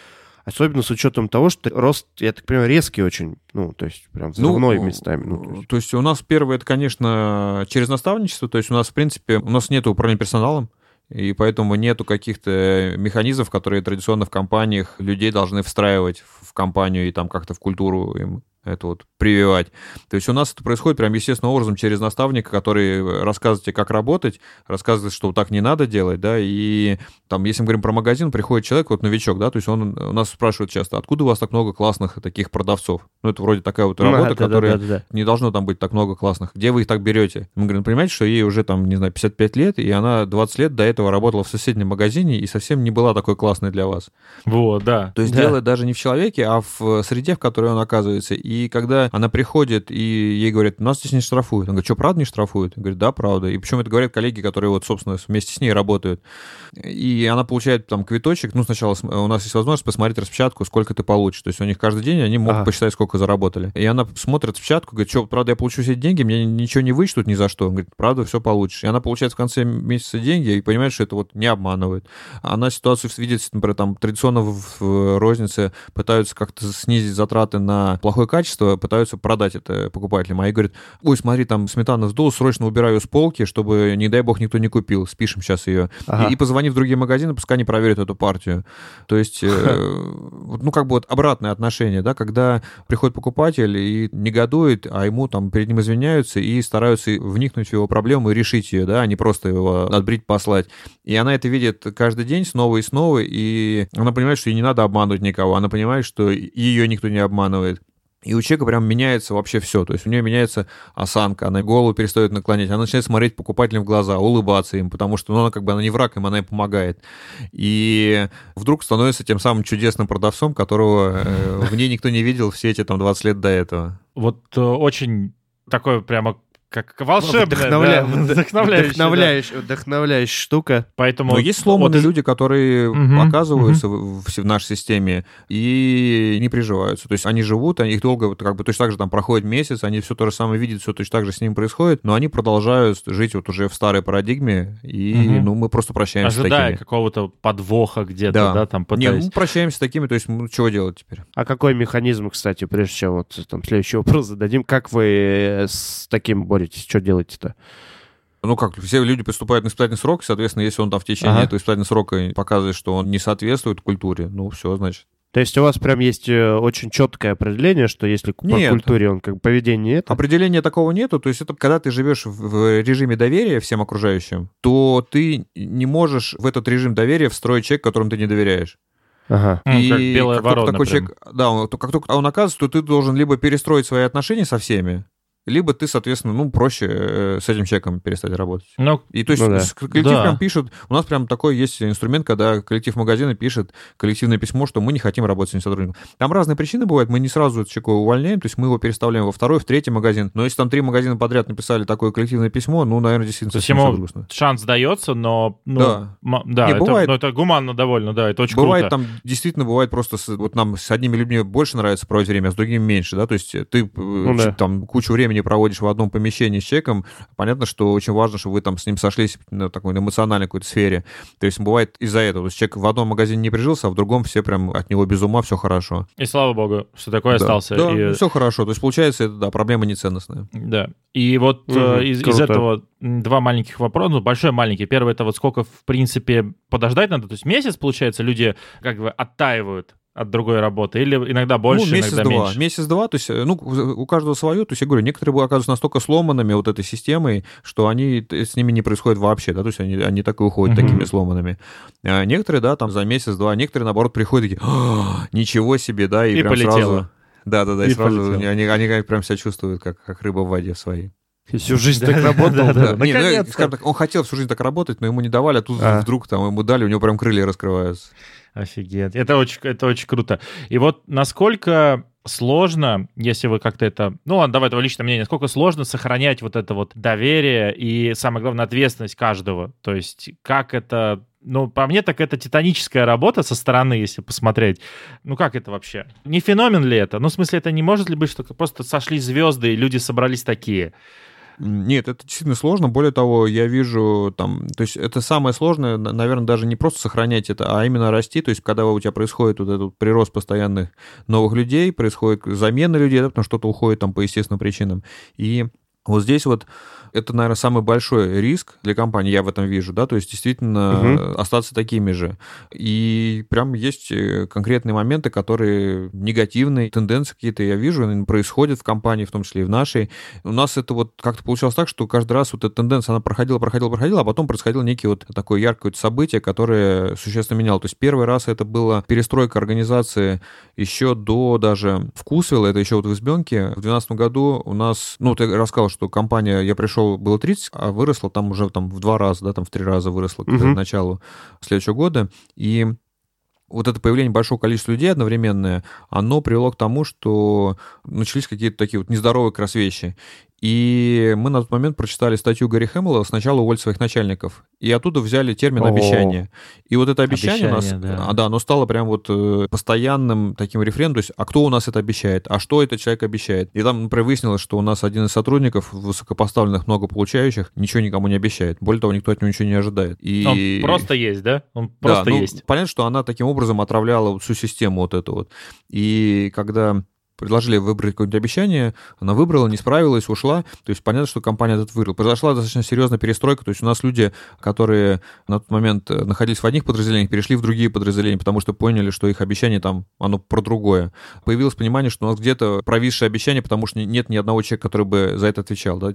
Особенно с учетом того, что рост, я так понимаю, резкий очень, ну, то есть прям взрывной ну, местами. Ну, то, есть. то есть у нас первое, это, конечно, через наставничество, то есть у нас, в принципе, у нас нет управления персоналом, и поэтому нету каких-то механизмов, которые традиционно в компаниях людей должны встраивать в компанию и там как-то в культуру им это вот прививать. То есть у нас это происходит прям естественным образом через наставника, который рассказывает тебе, как работать, рассказывает, что так не надо делать, да, и там, если мы говорим про магазин, приходит человек, вот новичок, да, то есть он у нас спрашивает часто, откуда у вас так много классных таких продавцов? Ну, это вроде такая вот работа, да, которая да, да, да. не должно там быть так много классных. Где вы их так берете? Мы говорим, понимаете, что ей уже там, не знаю, 55 лет, и она 20 лет до этого работала в соседнем магазине и совсем не была такой классной для вас. Вот, да. То есть да. дело даже не в человеке, а в среде, в которой он оказывается. И когда она приходит, и ей говорят, нас здесь не штрафуют. Он говорит, что, правда не штрафуют? Он говорит, да, правда. И причем это говорят коллеги, которые вот, собственно, вместе с ней работают. И она получает там квиточек, ну, сначала у нас есть возможность посмотреть распечатку, сколько ты получишь. То есть у них каждый день они могут ага. посчитать, сколько заработали. И она смотрит распечатку, говорит, что, правда, я получу все эти деньги, мне ничего не вычтут ни за что. Он говорит, правда, все получишь. И она получает в конце месяца деньги и понимает, что это вот не обманывает. Она ситуацию видит, например, там традиционно в рознице пытаются как-то снизить затраты на плохое качество, пытаются продать это покупателям. А они говорят, ой, смотри, там сметана сдул, срочно убираю ее с полки, чтобы, не дай бог, никто не купил. Спишем сейчас ее. Ага. И, и позвони в другие магазины, пускай они проверят эту партию. То есть, э, ну, как бы вот обратное отношение, да, когда приходит покупатель и негодует, а ему там перед ним извиняются и стараются вникнуть в его проблему и решить ее, да, а не просто его отбрить, послать. И она это видит каждый день снова и снова, и она понимает, что ей не надо обманывать никого, она понимает, что ее никто не обманывает. И у человека прям меняется вообще все. То есть у нее меняется осанка, она голову перестает наклонять, она начинает смотреть покупателям в глаза, улыбаться им, потому что ну, она как бы она не враг им, она им помогает. И вдруг становится тем самым чудесным продавцом, которого э, в ней никто не видел все эти там 20 лет до этого. Вот э, очень такое прямо как волшебная, Вдохновля... да, вдохновляющая, вдохновляющая, да. вдохновляющая штука. Поэтому Но есть сломанные вот... люди, которые угу, оказываются угу. В, в нашей системе и не приживаются. То есть они живут, они их долго, как бы точно так же там проходит месяц, они все то же самое видят, все точно так же с ним происходит, но они продолжают жить вот уже в старой парадигме, и угу. ну, мы просто прощаемся Ожидая с такими. какого-то подвоха где-то, да, да там пытаясь... Не, мы прощаемся с такими, то есть ну, чего делать теперь? А какой механизм, кстати, прежде чем вот там следующий вопрос зададим, как вы с таким боретесь? Что делаете-то? Ну как, все люди поступают на испытательный срок, соответственно, если он там в течение ага. этого испытательного срока показывает, что он не соответствует культуре, ну все, значит. То есть у вас прям есть э, очень четкое определение, что если нет. по культуре он как поведение это? Определения такого нету. То есть это когда ты живешь в режиме доверия всем окружающим, то ты не можешь в этот режим доверия встроить человека, которому ты не доверяешь. Ага. И как белая как ворона, такой человек, да, он, как только он оказывается, то ты должен либо перестроить свои отношения со всеми, либо ты, соответственно, ну, проще э, с этим человеком перестать работать. Ну, и то есть ну, да. коллектив да. прям пишет, у нас прям такой есть инструмент, когда коллектив магазина пишет коллективное письмо, что мы не хотим работать с этим сотрудником. Там разные причины бывают, мы не сразу человека увольняем, то есть мы его переставляем во второй, в третий магазин, но если там три магазина подряд написали такое коллективное письмо, ну, наверное, действительно совсем грустно. шанс дается, но... Ну, да. да, не, это, бывает, ну, это гуманно довольно, да, это очень бывает, круто. там действительно бывает просто, вот нам с одними людьми больше нравится проводить время, а с другими меньше, да, то есть ты э, ну, да. там кучу времени проводишь в одном помещении с человеком, понятно, что очень важно, чтобы вы там с ним сошлись на такой эмоциональной какой-то сфере. То есть бывает из-за этого. То есть человек в одном магазине не прижился, а в другом все прям от него без ума, все хорошо. И слава богу, что такое да. остался. Да, и... все хорошо. То есть получается, это, да, проблема неценностная. Да. И вот угу, э, из, из этого два маленьких вопроса, ну, большой маленький. Первый это вот сколько, в принципе, подождать надо. То есть месяц, получается, люди как бы оттаивают от другой работы? Или иногда больше, ну, месяц, иногда два. меньше? Месяц-два, то есть, ну, у каждого свое, то есть, я говорю, некоторые оказываются настолько сломанными вот этой системой, что они, с ними не происходит вообще, да, то есть, они, они так и уходят uh-huh. такими сломанными. А некоторые, да, там за месяц-два, некоторые, наоборот, приходят такие, ничего себе, да, и, и прям полетело. сразу... Да-да-да, и, и сразу они, они прям себя чувствуют, как, как рыба в воде своей. Всю жизнь так работал. Да, ну, Наконец-то. он хотел всю жизнь так работать, но ему не давали, а тут А. вдруг там ему дали, у него прям крылья раскрываются. Офигеть. Это очень, это очень круто. И вот насколько сложно, если вы как-то это... Ну ладно, давай твое личное мнение. Насколько сложно сохранять вот это вот доверие и, самое главное, ответственность каждого? То есть как это... Ну, по мне, так это титаническая работа со стороны, если посмотреть. Ну, как это вообще? Не феномен ли это? Ну, в смысле, это не может ли быть, что просто сошли звезды, и люди собрались такие? Нет, это действительно сложно. Более того, я вижу там... То есть это самое сложное, на- наверное, даже не просто сохранять это, а именно расти. То есть когда у тебя происходит вот этот прирост постоянных новых людей, происходит замена людей, да, потому что что-то уходит там по естественным причинам. И вот здесь вот это, наверное, самый большой риск для компании, я в этом вижу, да, то есть действительно э, остаться такими же. И прям есть э, конкретные моменты, которые негативные, тенденции какие-то я вижу, происходят в компании, в том числе и в нашей. У нас это вот как-то получалось так, что каждый раз вот эта тенденция, она проходила, проходила, проходила, а потом происходило некие вот такое яркое событие, которое существенно меняло. То есть первый раз это была перестройка организации еще до даже вкусвилла, это еще вот в Избенке. В 2012 году у нас, ну, ты рассказал, что компания, я пришел, было 30, а выросла там уже там в два раза, да, там в три раза выросла к Мгм. началу следующего года. И вот это появление большого количества людей одновременное, оно привело к тому, что начались какие-то такие вот нездоровые как раз вещи. И мы на тот момент прочитали статью Гарри Хэмилла «Сначала уволить своих начальников». И оттуда взяли термин. «обещание». И вот это обещание, у нас, Обещание, да. а, да, оно стало прям вот э, постоянным таким рефреном, то есть, а кто у нас это обещает, а что этот человек обещает. И там, например, выяснилось, что у нас один из сотрудников, высокопоставленных, много получающих, ничего никому не обещает. Более того, никто от него ничего не ожидает. И... Он просто есть, да? Он Да, просто ну, есть. Понятно, что она таким образом отравляла всю систему вот эту вот. И когда предложили выбрать какое-нибудь обещание, она выбрала, не справилась, ушла. То есть понятно, что компания этот вырвала. Произошла достаточно серьезная перестройка. То есть у нас люди, которые на тот момент э, находились в одних подразделениях, перешли в другие подразделения, потому что поняли, что их обещание там, оно про другое. Появилось понимание, что у нас где-то провисшее обещание, потому что нет ни одного человека, который бы за это отвечал. Да?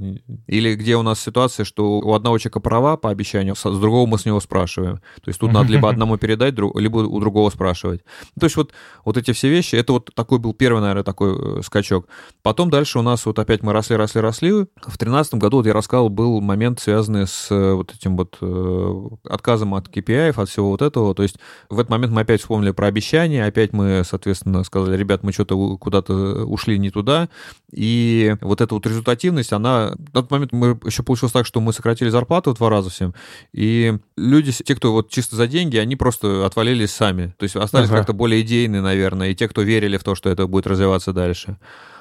Или где у нас ситуация, что у одного человека права по обещанию, с другого мы с него спрашиваем. То есть тут надо либо одному передать, либо у другого спрашивать. То есть вот, вот эти все вещи, это вот такой был первый, наверное, такой э, скачок. Потом дальше у нас вот опять мы росли, росли, росли. В тринадцатом году, вот я рассказывал, был момент, связанный с э, вот этим вот э, отказом от KPI, от всего вот этого. То есть в этот момент мы опять вспомнили про обещания, опять мы, соответственно, сказали, ребят, мы что-то куда-то ушли не туда. И вот эта вот результативность, она... На тот момент мы еще получилось так, что мы сократили зарплату в два раза всем, и люди, те, кто вот чисто за деньги, они просто отвалились сами. То есть остались Ага. как-то более идейные, наверное, и те, кто верили в то, что это будет развиваться дальше.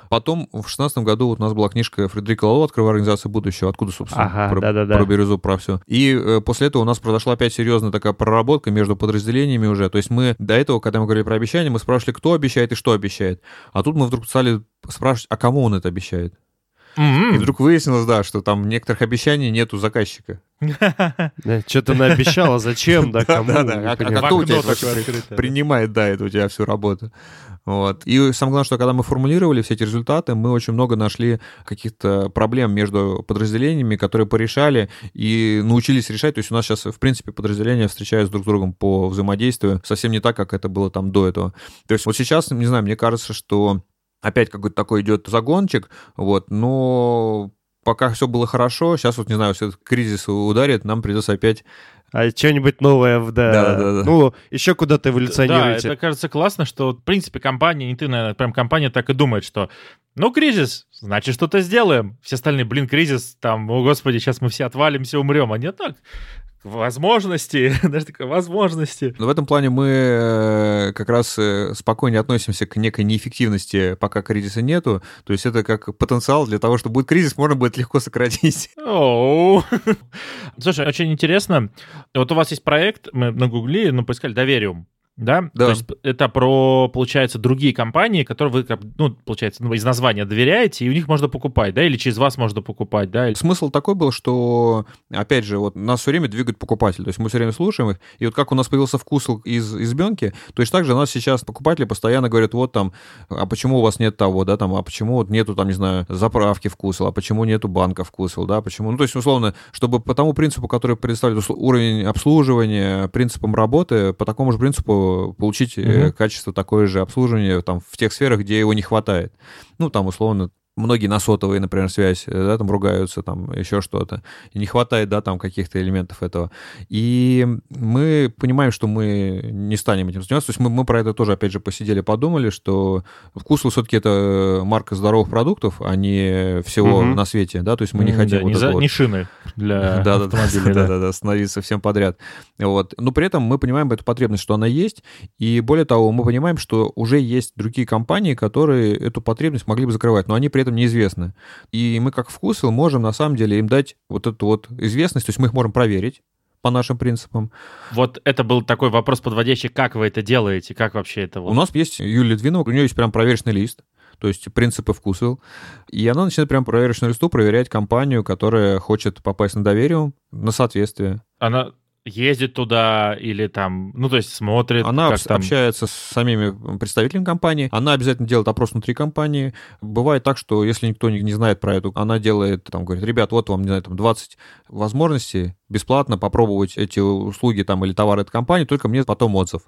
Потом в шестнадцатом году вот у нас была книжка Фредерика Лоу «Открывая организацию будущего», откуда, собственно, Ага, про, да-да-да. про бирюзу, про все. И э, после этого у нас произошла опять серьезная такая проработка между подразделениями уже. То есть мы до этого, когда мы говорили про обещания, мы спрашивали, кто обещает и что обещает. А тут мы вдруг стали спрашивать, а кому он это обещает. И М-м. вдруг выяснилось, да, что там некоторых обещаний нет у заказчика. Что-то наобещала, зачем, да, кому? А- кто у тебя принимает, да, это у тебя всю работу. Вот. И самое главное, что когда мы формулировали все эти результаты, мы очень много нашли каких-то проблем между подразделениями, которые порешали и научились решать. То есть у нас сейчас, в принципе, подразделения встречаются друг с другом по взаимодействию совсем не так, как это было там до этого. То есть вот сейчас, не знаю, мне кажется, что опять какой-то такой идет загончик, вот, но пока все было хорошо, сейчас вот, не знаю, все этот кризис ударит, нам придется опять А что-нибудь новое, в- да. Да-да-да. Ну, еще куда-то Да, эволюционируете. это кажется классно, что, в принципе, компания, не ты, наверное, прям компания так и думает, что ну, кризис, значит, что-то сделаем. Все остальные, блин, кризис, там, о, господи, сейчас мы все отвалимся, умрем. А не так. Возможности, даже такое, возможности. Но в этом плане мы э, как раз э, спокойнее относимся к некой неэффективности, пока кризиса нету. То есть это как потенциал для того, чтобы будет кризис, можно будет легко сократить. Оу. Слушай, очень интересно. Вот у вас есть проект, мы нагуглили, ну, поискали Довериум. Да? Да. То есть это про, получается, другие компании, которые вы, ну, получается, ну, из названия доверяете, и у них можно покупать, да, или через вас можно покупать, да? или- Смысл такой был, что, опять же, вот нас все время двигает покупатель. То есть мы все время слушаем их. И вот как у нас появился вкус из избенки, точно так же у нас сейчас покупатели постоянно говорят, вот там, а почему у вас нет того, да, там, а почему вот нету там, не знаю, заправки вкусил, а почему нету банка вкусил, да, почему. Ну, то есть, условно, чтобы по тому принципу, который представляет уровень обслуживания, принципам работы, по такому же принципу получить э, Мгм. качество такое же обслуживания там в тех сферах, где его не хватает. Ну, там, условно, многие на сотовые, например, связь, э, да, там ругаются, там еще что-то. И не хватает, да, там каких-то элементов этого. И мы понимаем, что мы не станем этим заниматься. То есть мы, мы про это тоже, опять же, посидели, подумали, что вкус все-таки это марка здоровых продуктов, а не всего угу. на свете, да, то есть мы не хотим да, вот не, за, вот... не шины для автомобиля. Да, да, да, становиться всем подряд. Вот. Но при этом мы понимаем эту потребность, что она есть, и более того, мы понимаем, что уже есть другие компании, которые эту потребность могли бы закрывать, но они при этом неизвестны. И мы как вкусвил можем на самом деле им дать вот эту вот известность, то есть мы их можем проверить, по нашим принципам. Вот это был такой вопрос подводящий, как вы это делаете, как вообще это? Вот? У нас есть Юлия Литвинова, у нее есть прям проверочный лист, то есть принципы вкусвил, и она начинает прям по проверочному листу проверять компанию, которая хочет попасть на доверие, на соответствие. Она ездит туда или там, ну, то есть смотрит. Она как там... общается с самими представителями компании, она обязательно делает опрос внутри компании. Бывает так, что если никто не, не знает про эту, она делает, там, говорит, ребят, вот вам, не знаю, там 20 возможностей бесплатно попробовать эти услуги там или товары этой компании, только мне потом отзыв.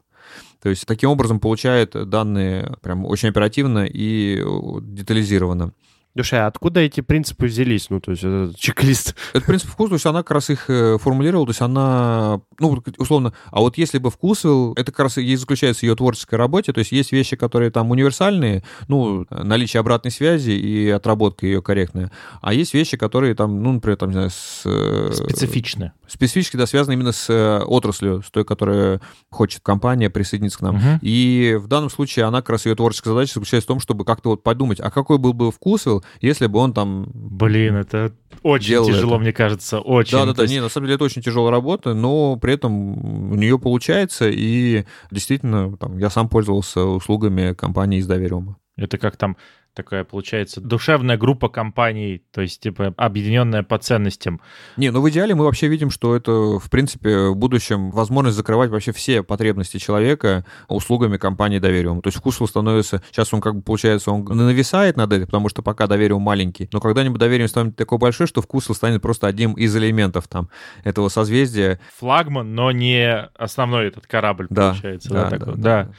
То есть таким образом получает данные прям очень оперативно и детализированно. Душа, а откуда эти принципы взялись? Ну, то есть этот чек-лист. Это принцип вкуса, то есть она как раз их э, формулировала, то есть она, ну, условно, а вот если бы вкусвил, это как раз и заключается в ее творческой работе, то есть есть вещи, которые там универсальные, ну, наличие обратной связи и отработка ее корректная, а есть вещи, которые там, ну, например, там, не знаю, с... Э, Специфичны. Специфически, да, связаны именно с э, отраслью, с той, которая хочет компания присоединиться к нам. Угу. И в данном случае она как раз ее творческая задача заключается в том, чтобы как-то вот подумать, а какой был бы вкусвил, если бы он там... Блин, это очень тяжело, это. мне кажется, очень. Да, да, да, есть... не, на самом деле это очень тяжелая работа, но при этом у нее получается, и действительно, там, я сам пользовался услугами компании из Довериума. Это как там такая, получается, душевная группа компаний, то есть, типа, объединенная по ценностям. Не, ну в идеале мы вообще видим, что это, в принципе, в будущем возможность закрывать вообще все потребности человека услугами компании Довериум. То есть вкус становится, сейчас он как бы, получается, он нависает над этим, потому что пока Довериум маленький, но когда-нибудь Довериум станет такой большой, что вкус станет просто одним из элементов там этого созвездия. Флагман, но не основной этот корабль, да, получается. Да, да, да, да. да.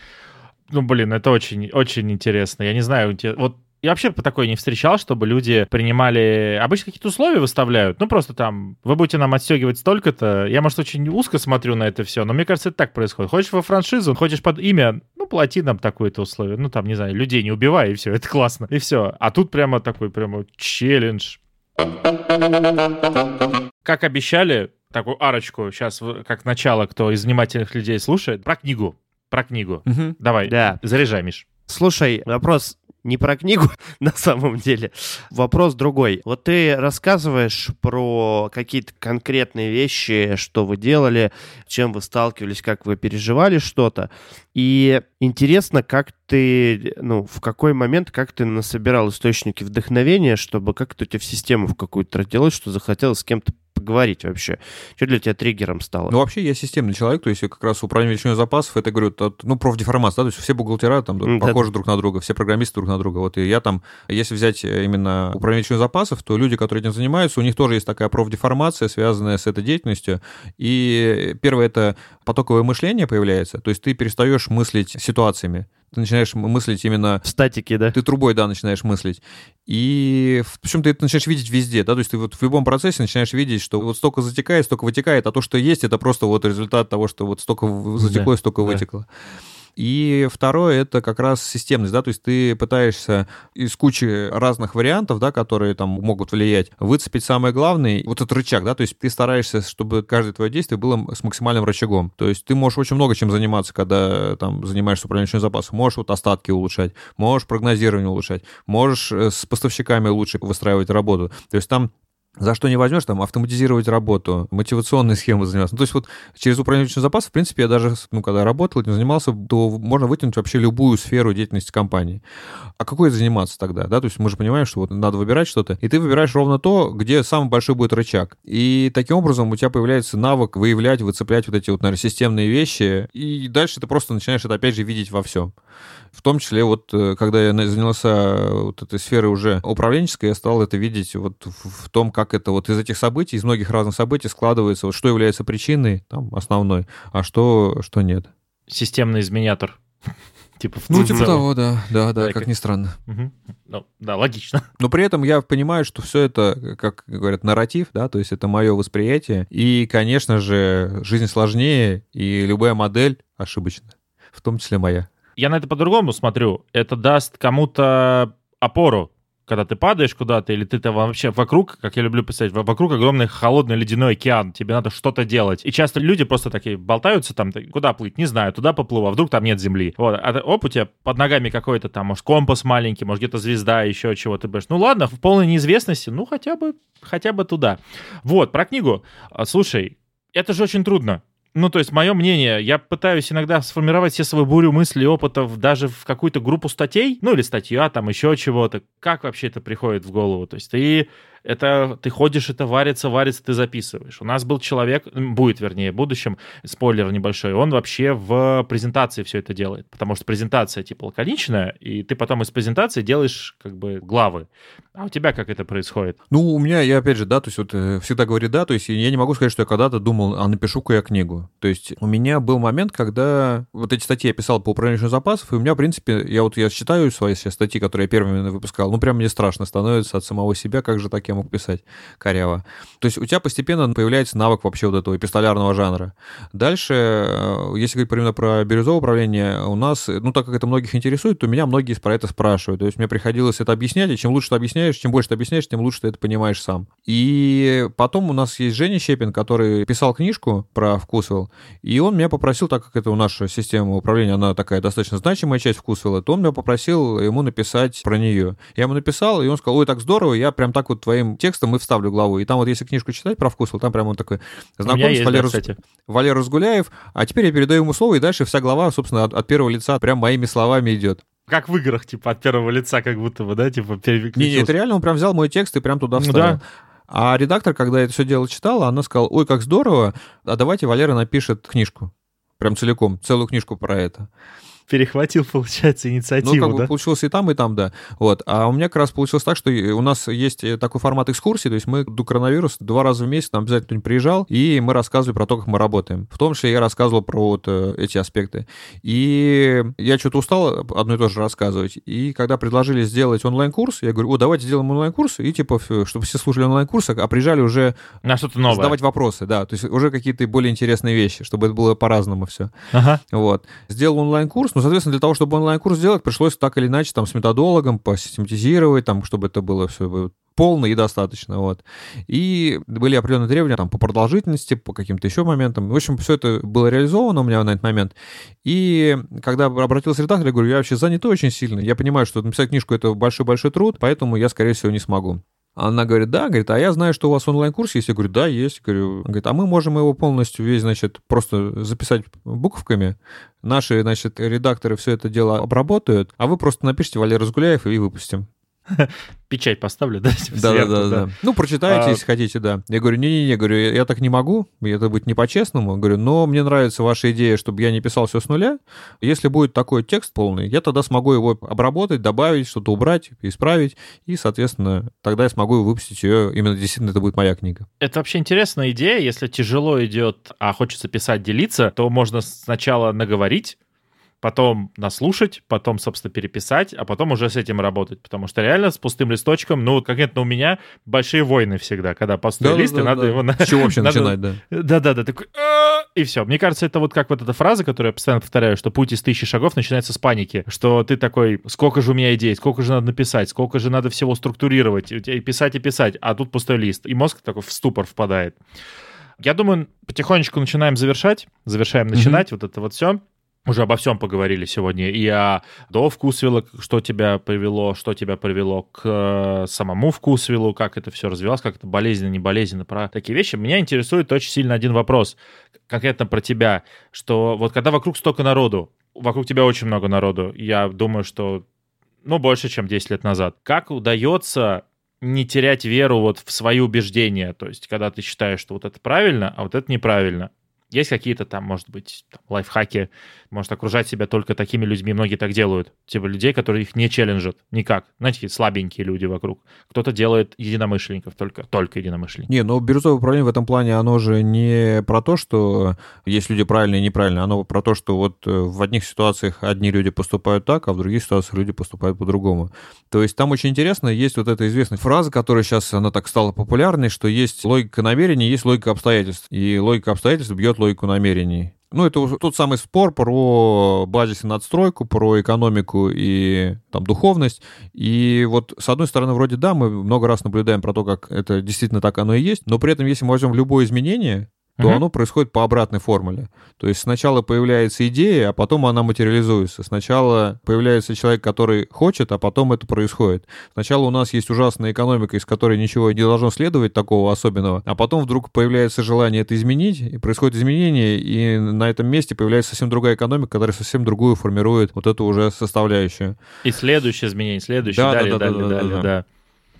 Ну, блин, это очень, очень интересно. Я не знаю, вот я вообще по такой не встречал, чтобы люди принимали... Обычно какие-то условия выставляют. Ну, просто там, вы будете нам отстегивать столько-то. Я, может, очень узко смотрю на это все, но мне кажется, это так происходит. Хочешь во франшизу, хочешь под имя, ну, плати нам такое-то условие. Ну, там, не знаю, людей не убивай, и все, это классно. И все. А тут прямо такой, прямо челлендж. Как обещали, такую арочку сейчас, как начало, кто из внимательных людей слушает, про книгу. Про книгу. Угу. Давай, да. заряжай, Миш. Слушай, вопрос не про книгу на самом деле. Вопрос другой. Вот ты рассказываешь про какие-то конкретные вещи, что вы делали, чем вы сталкивались, как вы переживали что-то. И интересно, как ты, ну, в какой момент, как ты насобирал источники вдохновения, чтобы как-то у тебя в систему в какую-то делать, что захотелось с кем-то поговорить вообще? Что для тебя триггером стало? Ну, вообще, я системный человек, то есть как раз управление величиной запасов, это, говорю, тот, ну, профдеформация, да, то есть все бухгалтера там mm, похожи да. друг на друга, все программисты друг на друга. Вот и я там, если взять именно управление величиной запасов, то люди, которые этим занимаются, у них тоже есть такая профдеформация, связанная с этой деятельностью. И первое, это потоковое мышление появляется, то есть ты перестаешь мыслить ситуациями ты начинаешь мыслить именно... В статике, да? Ты трубой, да, начинаешь мыслить. И причем ты это начинаешь видеть везде, да, то есть ты вот в любом процессе начинаешь видеть, что вот столько затекает, столько вытекает, а то, что есть, это просто вот результат того, что вот столько затекло да, и столько да. вытекло. И второе, это как раз системность, да, то есть ты пытаешься из кучи разных вариантов, да, которые там могут влиять, выцепить самое главное, вот этот рычаг, да, то есть ты стараешься, чтобы каждое твое действие было с максимальным рычагом. То есть ты можешь очень много чем заниматься, когда там занимаешься управлением запасом. Можешь вот остатки улучшать, можешь прогнозирование улучшать, можешь э, с поставщиками лучше выстраивать работу. То есть там за что не возьмешь, там, автоматизировать работу, мотивационные схемы заниматься. Ну, то есть вот через управление личным запасом, в принципе, я даже, ну, когда работал, этим занимался, то можно вытянуть вообще любую сферу деятельности компании. А какой заниматься тогда, да? То есть мы же понимаем, что вот надо выбирать что-то, и ты выбираешь ровно то, где самый большой будет рычаг. И таким образом у тебя появляется навык выявлять, выцеплять вот эти вот, наверное, системные вещи, и дальше ты просто начинаешь это, опять же, видеть во всем. В том числе вот, э, когда я занялся вот этой сферой уже управленческой, я стал это видеть вот в том, как это вот из этих событий, из многих разных событий складывается, вот что является причиной там основной, а что, что нет. Системный изменятор. Типа в Ну, типа того, да, да, да, как как- ни странно. Ну, да, логично. Но при этом я понимаю, что все это, как говорят, нарратив, да, то есть это мое восприятие. И, конечно же, жизнь сложнее, и любая модель ошибочна, в том числе моя. Я на это по-другому смотрю. Это даст кому-то опору, когда ты падаешь куда-то, или ты там вообще вокруг, как я люблю писать, во- вокруг огромный холодный ледяной океан, тебе надо что-то делать. И часто люди просто такие болтаются там, куда плыть, не знаю, туда поплыву, а вдруг там нет земли. Вот, а оп, у тебя под ногами какой-то там, может, компас маленький, может, где-то звезда, еще чего ты будешь. Ну ладно, в полной неизвестности, ну хотя бы, хотя бы туда. Вот, про книгу. А, Слушай, это же очень трудно. Ну, то есть, мое мнение, я пытаюсь иногда сформировать все свои бурю мыслей, опытов даже в какую-то группу статей, ну, или статья, там, еще чего-то. Как вообще это приходит в голову? То есть, ты это, ты ходишь, это варится, варится, ты записываешь. У нас был человек, будет, вернее, в будущем, спойлер небольшой, он вообще в презентации все это делает, потому что презентация, типа, лаконичная, и ты потом из презентации делаешь, как бы, главы. А у тебя как это происходит? Ну, у меня, я опять же, да, то есть вот э, всегда говорю да, то есть я не могу сказать, что я когда-то думал, а напишу-ка я книгу. То есть у меня был момент, когда вот эти статьи я писал по управлению запасов, и у меня, в принципе, я вот я считаю свои все статьи, которые я первыми выпускал, ну, прям мне страшно становится от самого себя, как же так я мог писать коряво. То есть у тебя постепенно появляется навык вообще вот этого эпистолярного жанра. Дальше, э, если говорить именно про бирюзовое управление, у нас, ну, так как это многих интересует, то меня многие про это спрашивают. То есть мне приходилось это объяснять, и чем лучше ты объясняешь, чем больше ты объясняешь, тем лучше ты это понимаешь сам. И потом у нас есть Женя Щепин, который писал книжку про Вкусвелл, и он меня попросил, так как это у наша система управления, она такая достаточно значимая часть Вкусвелла, то он меня попросил ему написать про нее. Я ему написал, и он сказал, ой, так здорово, я прям так вот твоим текстом и вставлю главу. И там вот если книжку читать про Вкусвелл, там прям он такой, меня знакомься, есть, да. Валера Разгуляев, а теперь я передаю ему слово, и дальше вся глава, собственно, от, от первого лица прям моими словами идет. Как в играх, типа, от первого лица, как будто бы, да, типа, не, переключился. это реально, он прям взял мой текст и прям туда Ну вставил. да. А редактор, когда это все дело читала, она сказала, ой, как здорово, а давайте Валера напишет книжку. Прям целиком, целую книжку про это. Перехватил, получается, Ну, инициативу, как бы да? получилось и там, и там, да. Вот. А у меня как раз получилось так, что у нас есть э, такой формат экскурсии, то есть мы до коронавируса два раза в месяц нам обязательно кто-нибудь приезжал, и мы рассказывали про то, как мы работаем. В том числе я рассказывал про вот э, эти аспекты. И я что-то устал одно и то же рассказывать. И когда предложили сделать онлайн-курс, я говорю, о, давайте сделаем онлайн-курс, и типа, чтобы все слушали онлайн-курс, а приезжали уже На что-то новое. задавать вопросы, да, то есть уже какие-то более интересные вещи, чтобы это было по-разному все. Ага. Вот. Сделал онлайн-курс, ну, соответственно, для того, чтобы онлайн-курс сделать, пришлось так или иначе там с методологом посистематизировать, там, чтобы это было все полно и достаточно, вот. И были определенные требования там по продолжительности, по каким-то еще моментам. В общем, все это было реализовано у меня на этот момент. И когда обратился редактор, я говорю, я вообще занят очень сильно. Я понимаю, что написать книжку — это большой-большой труд, поэтому я, скорее всего, не смогу. Она говорит, да, говорит, а я знаю, что у вас онлайн-курс есть. Я говорю, да, есть. Говорю, говорит, а мы можем его полностью весь, значит, просто записать буковками. Наши, значит, редакторы все это дело обработают, а вы просто напишите Валерий Разгуляев и выпустим. Печать поставлю, да? Да, да, да, да. Ну, прочитайте, А- если хотите, да. Я говорю, не-не-не, говорю, я, я так не могу, это будет не по-честному. Говорю, но мне нравится ваша идея, чтобы я не писал все с нуля. Если будет такой текст полный, я тогда смогу его обработать, добавить, что-то убрать, исправить, и, соответственно, тогда я смогу выпустить ее, именно действительно это будет моя книга. Это вообще интересная идея. Если тяжело идет, а хочется писать, делиться, то можно сначала наговорить, потом наслушать, потом, собственно, переписать, а потом уже с этим работать. Потому что реально с пустым листочком, ну, вот конкретно у меня большие войны всегда, когда пустой лист, и надо его... на- С чего вообще надо- начинать, да? Да-да-да, такой... «А!» И все. Мне кажется, это вот как вот эта фраза, которую я постоянно повторяю, что путь из тысячи шагов начинается с паники. Что ты такой, сколько же у меня идей, сколько же надо написать, сколько же надо всего структурировать, и писать и писать, а тут пустой лист. И мозг такой в ступор впадает. Я думаю, потихонечку начинаем завершать, завершаем начинать, вот это вот все. Уже обо всем поговорили сегодня. И о до вкусвилла, что тебя привело, что тебя привело к э, самому вкусвиллу, как это все развивалось, как это болезненно, не болезненно, про такие вещи. Меня интересует очень сильно один вопрос, конкретно про тебя, что вот когда вокруг столько народу, вокруг тебя очень много народу, я думаю, что, ну, больше, чем 10 лет назад, как удается не терять веру вот в свои убеждения, то есть когда ты считаешь, что вот это правильно, а вот это неправильно, Есть какие-то там, может быть, там, лайфхаки, может окружать себя только такими людьми, многие так делают. Типа людей, которые их не челленджат никак. Знаете, слабенькие люди вокруг. Кто-то делает единомышленников только, только единомышленников. Не, но бирюзовое управление в этом плане, оно же не про то, что есть люди правильные и неправильные, оно про то, что вот э, в одних ситуациях одни люди поступают так, а в других ситуациях люди поступают по-другому. То есть там очень интересно, есть вот эта известная фраза, которая сейчас, она так стала популярной, что есть логика намерений, есть логика обстоятельств. И логика обстоятельств бьет логику намерений. Ну, это тот самый спор про базис и надстройку, про экономику и там духовность. И вот с одной стороны, вроде да, мы много раз наблюдаем про то, как это действительно так оно и есть, но при этом, если мы возьмем любое изменение, то угу. оно происходит по обратной формуле. То есть сначала появляется идея, а потом она материализуется. Сначала появляется человек, который хочет, а потом это происходит. Сначала у нас есть ужасная экономика, из которой ничего не должно следовать такого особенного, а потом вдруг появляется желание это изменить, и происходит изменение, и на этом месте появляется совсем другая экономика, которая совсем другую формирует вот эту уже составляющую. И следующее изменение, следующее, да, далее, да, да, далее, да, далее, да. да.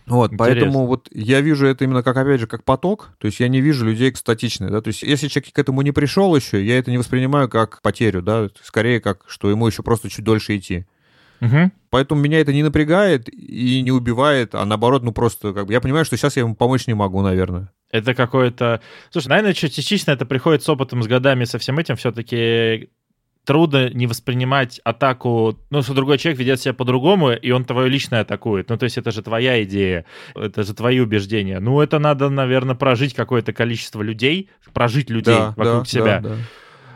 Вот, Интересно. поэтому вот я вижу это именно как, опять же, как поток, то есть я не вижу людей статичные, да, то есть если человек к этому не пришел еще, я это не воспринимаю как потерю, да, скорее как, что ему еще просто чуть дольше идти. Угу. Поэтому меня это не напрягает и не убивает, а наоборот, ну просто как бы я понимаю, что сейчас я ему помочь не могу, наверное. Это какое-то... Слушай, наверное, частично это приходит с опытом, с годами, со всем этим. Все-таки трудно не воспринимать атаку, ну, что другой человек ведет себя по-другому, и он твое личное атакует. Ну, то есть это же твоя идея, это же твои убеждения. Ну, это надо, наверное, прожить какое-то количество людей, прожить людей да, вокруг да, себя. Да, да.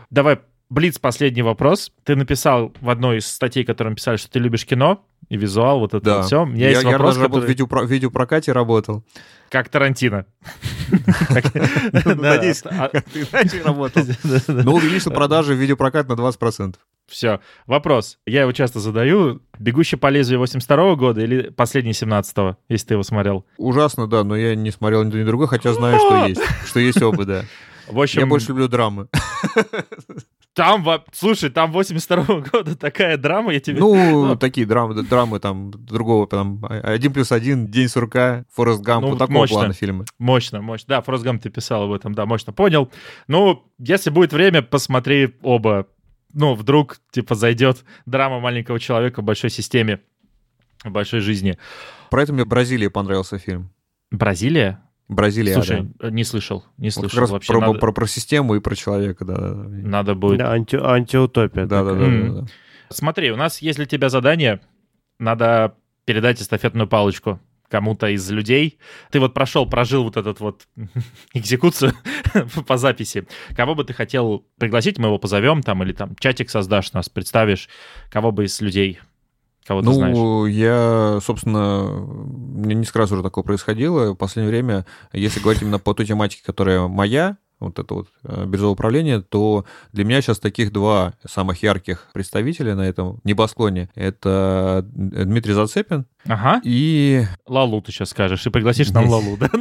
Давай, Блиц, последний вопрос. Ты написал в одной из статей, которые писали, что ты любишь кино и визуал, вот это да. вот все. У меня я, есть я вопрос, даже который... в, видео, в видеопрокате работал. Как Тарантино. Надеюсь, как ты иначе работал. Но увеличил продажи в видеопрокат на 20%. Все. Вопрос. Я его часто задаю. «Бегущий по лезвию» 82 года или «Последний» 17-го, если ты его смотрел? Ужасно, да, но я не смотрел ни то, ни другое, хотя знаю, что есть. Что есть оба, да. В общем... Я больше люблю драмы. Там, слушай, там 82 -го года такая драма, я тебе... Ну, ну, такие драмы, драмы там другого, там, один плюс один, День сурка, Форест Гамп, ну, вот такого мощно, плана фильмы. Мощно, мощно. Да, Форест Гамп ты писал об этом, да, мощно понял. Ну, если будет время, посмотри оба. Ну, вдруг, типа, зайдет драма маленького человека в большой системе, в большой жизни. Про это мне Бразилия понравился фильм. Бразилия? Бразилия. Слушай, да. не слышал, не слышал вот как раз вообще. Про, надо... про, про систему и про человека, да. Надо будет. Да, анти, антиутопия. Да, да, да, mm. да, да. Смотри, у нас есть для тебя задание. Надо передать эстафетную палочку кому-то из людей. Ты вот прошел, прожил вот этот вот экзекуцию по записи. Кого бы ты хотел пригласить, мы его позовем там, или там чатик создашь нас, представишь, кого бы из людей Кого ну, знаешь? я, собственно, мне несколько раз уже такое происходило. В последнее время, если говорить именно по той тематике, которая моя, вот это вот э, биржевое управление, то для меня сейчас таких два самых ярких представителя на этом небосклоне. Это Дмитрий Зацепин ага. и... Лалу ты сейчас скажешь, и пригласишь нам Лалу, да?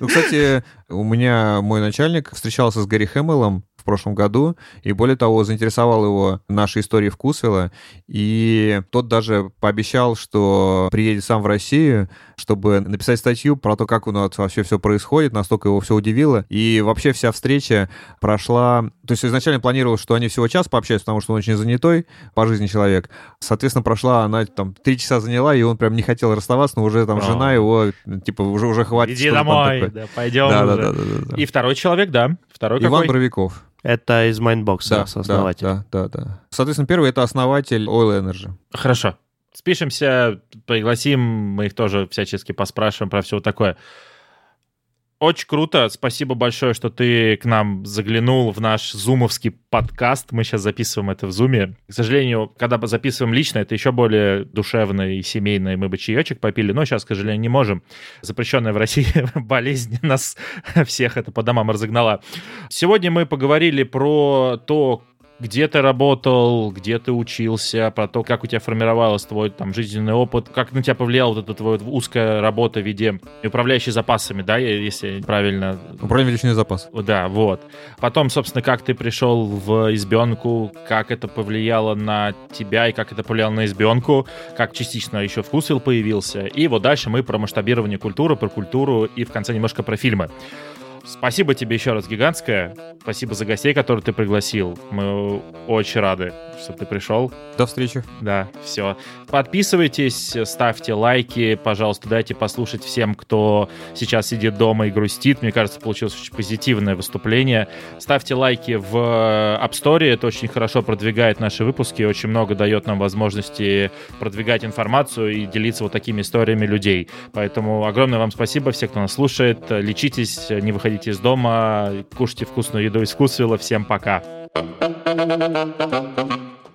Ну, кстати, у меня мой начальник встречался с Гарри Хэмиллом в прошлом году, и более того, заинтересовал его нашей историей Вкусвилла, и тот даже пообещал, что приедет сам в Россию, чтобы написать статью про то, как у нас вообще все происходит, настолько его все удивило, и вообще вся встреча прошла... То есть изначально планировал, что они всего час пообщаются, потому что он очень занятой по жизни человек. Соответственно, прошла она там три часа заняла, и он прям не хотел расставаться, но уже там а. жена его, типа, уже, уже хватит. Иди домой, да, пойдем да, уже. Да, да, да, да. И второй человек, да. Второй Иван какой? Боровиков. Это из Майндбокса, да, основатель. Да, да, да, да. Соответственно, первый — это основатель Oil Energy. Хорошо. Спишемся, пригласим, мы их тоже всячески поспрашиваем про все такое. Очень круто. Спасибо большое, что ты к нам заглянул в наш зумовский подкаст. Мы сейчас записываем это в зуме. К сожалению, когда записываем лично, это еще более душевно и семейно, и мы бы чаечек попили, но сейчас, к сожалению, не можем. Запрещенная в России болезнь нас всех это по домам разогнала. Сегодня мы поговорили про то, где ты работал, где ты учился, про то, как у тебя формировался твой там жизненный опыт, как на тебя повлияла вот эта твоя узкая работа в виде управляющей запасами, да, если правильно... Управляющий запас. Да, вот. Потом, собственно, как ты пришел в избенку, как это повлияло на тебя и как это повлияло на избенку, как частично еще вкусвилл появился. И вот дальше мы про масштабирование культуры, про культуру и в конце немножко про фильмы. Спасибо тебе еще раз гигантское. Спасибо за гостей, которые ты пригласил. Мы очень рады, что ты пришел. До встречи. Да, все. Подписывайтесь, ставьте лайки, пожалуйста, дайте послушать всем, кто сейчас сидит дома и грустит. Мне кажется, получилось очень позитивное выступление. Ставьте лайки в App Store, это очень хорошо продвигает наши выпуски, очень много дает нам возможности продвигать информацию и делиться вот такими историями людей. Поэтому огромное вам спасибо, все, кто нас слушает. Лечитесь, не выходите из дома, кушайте вкусную еду из вкусвилла. Всем пока.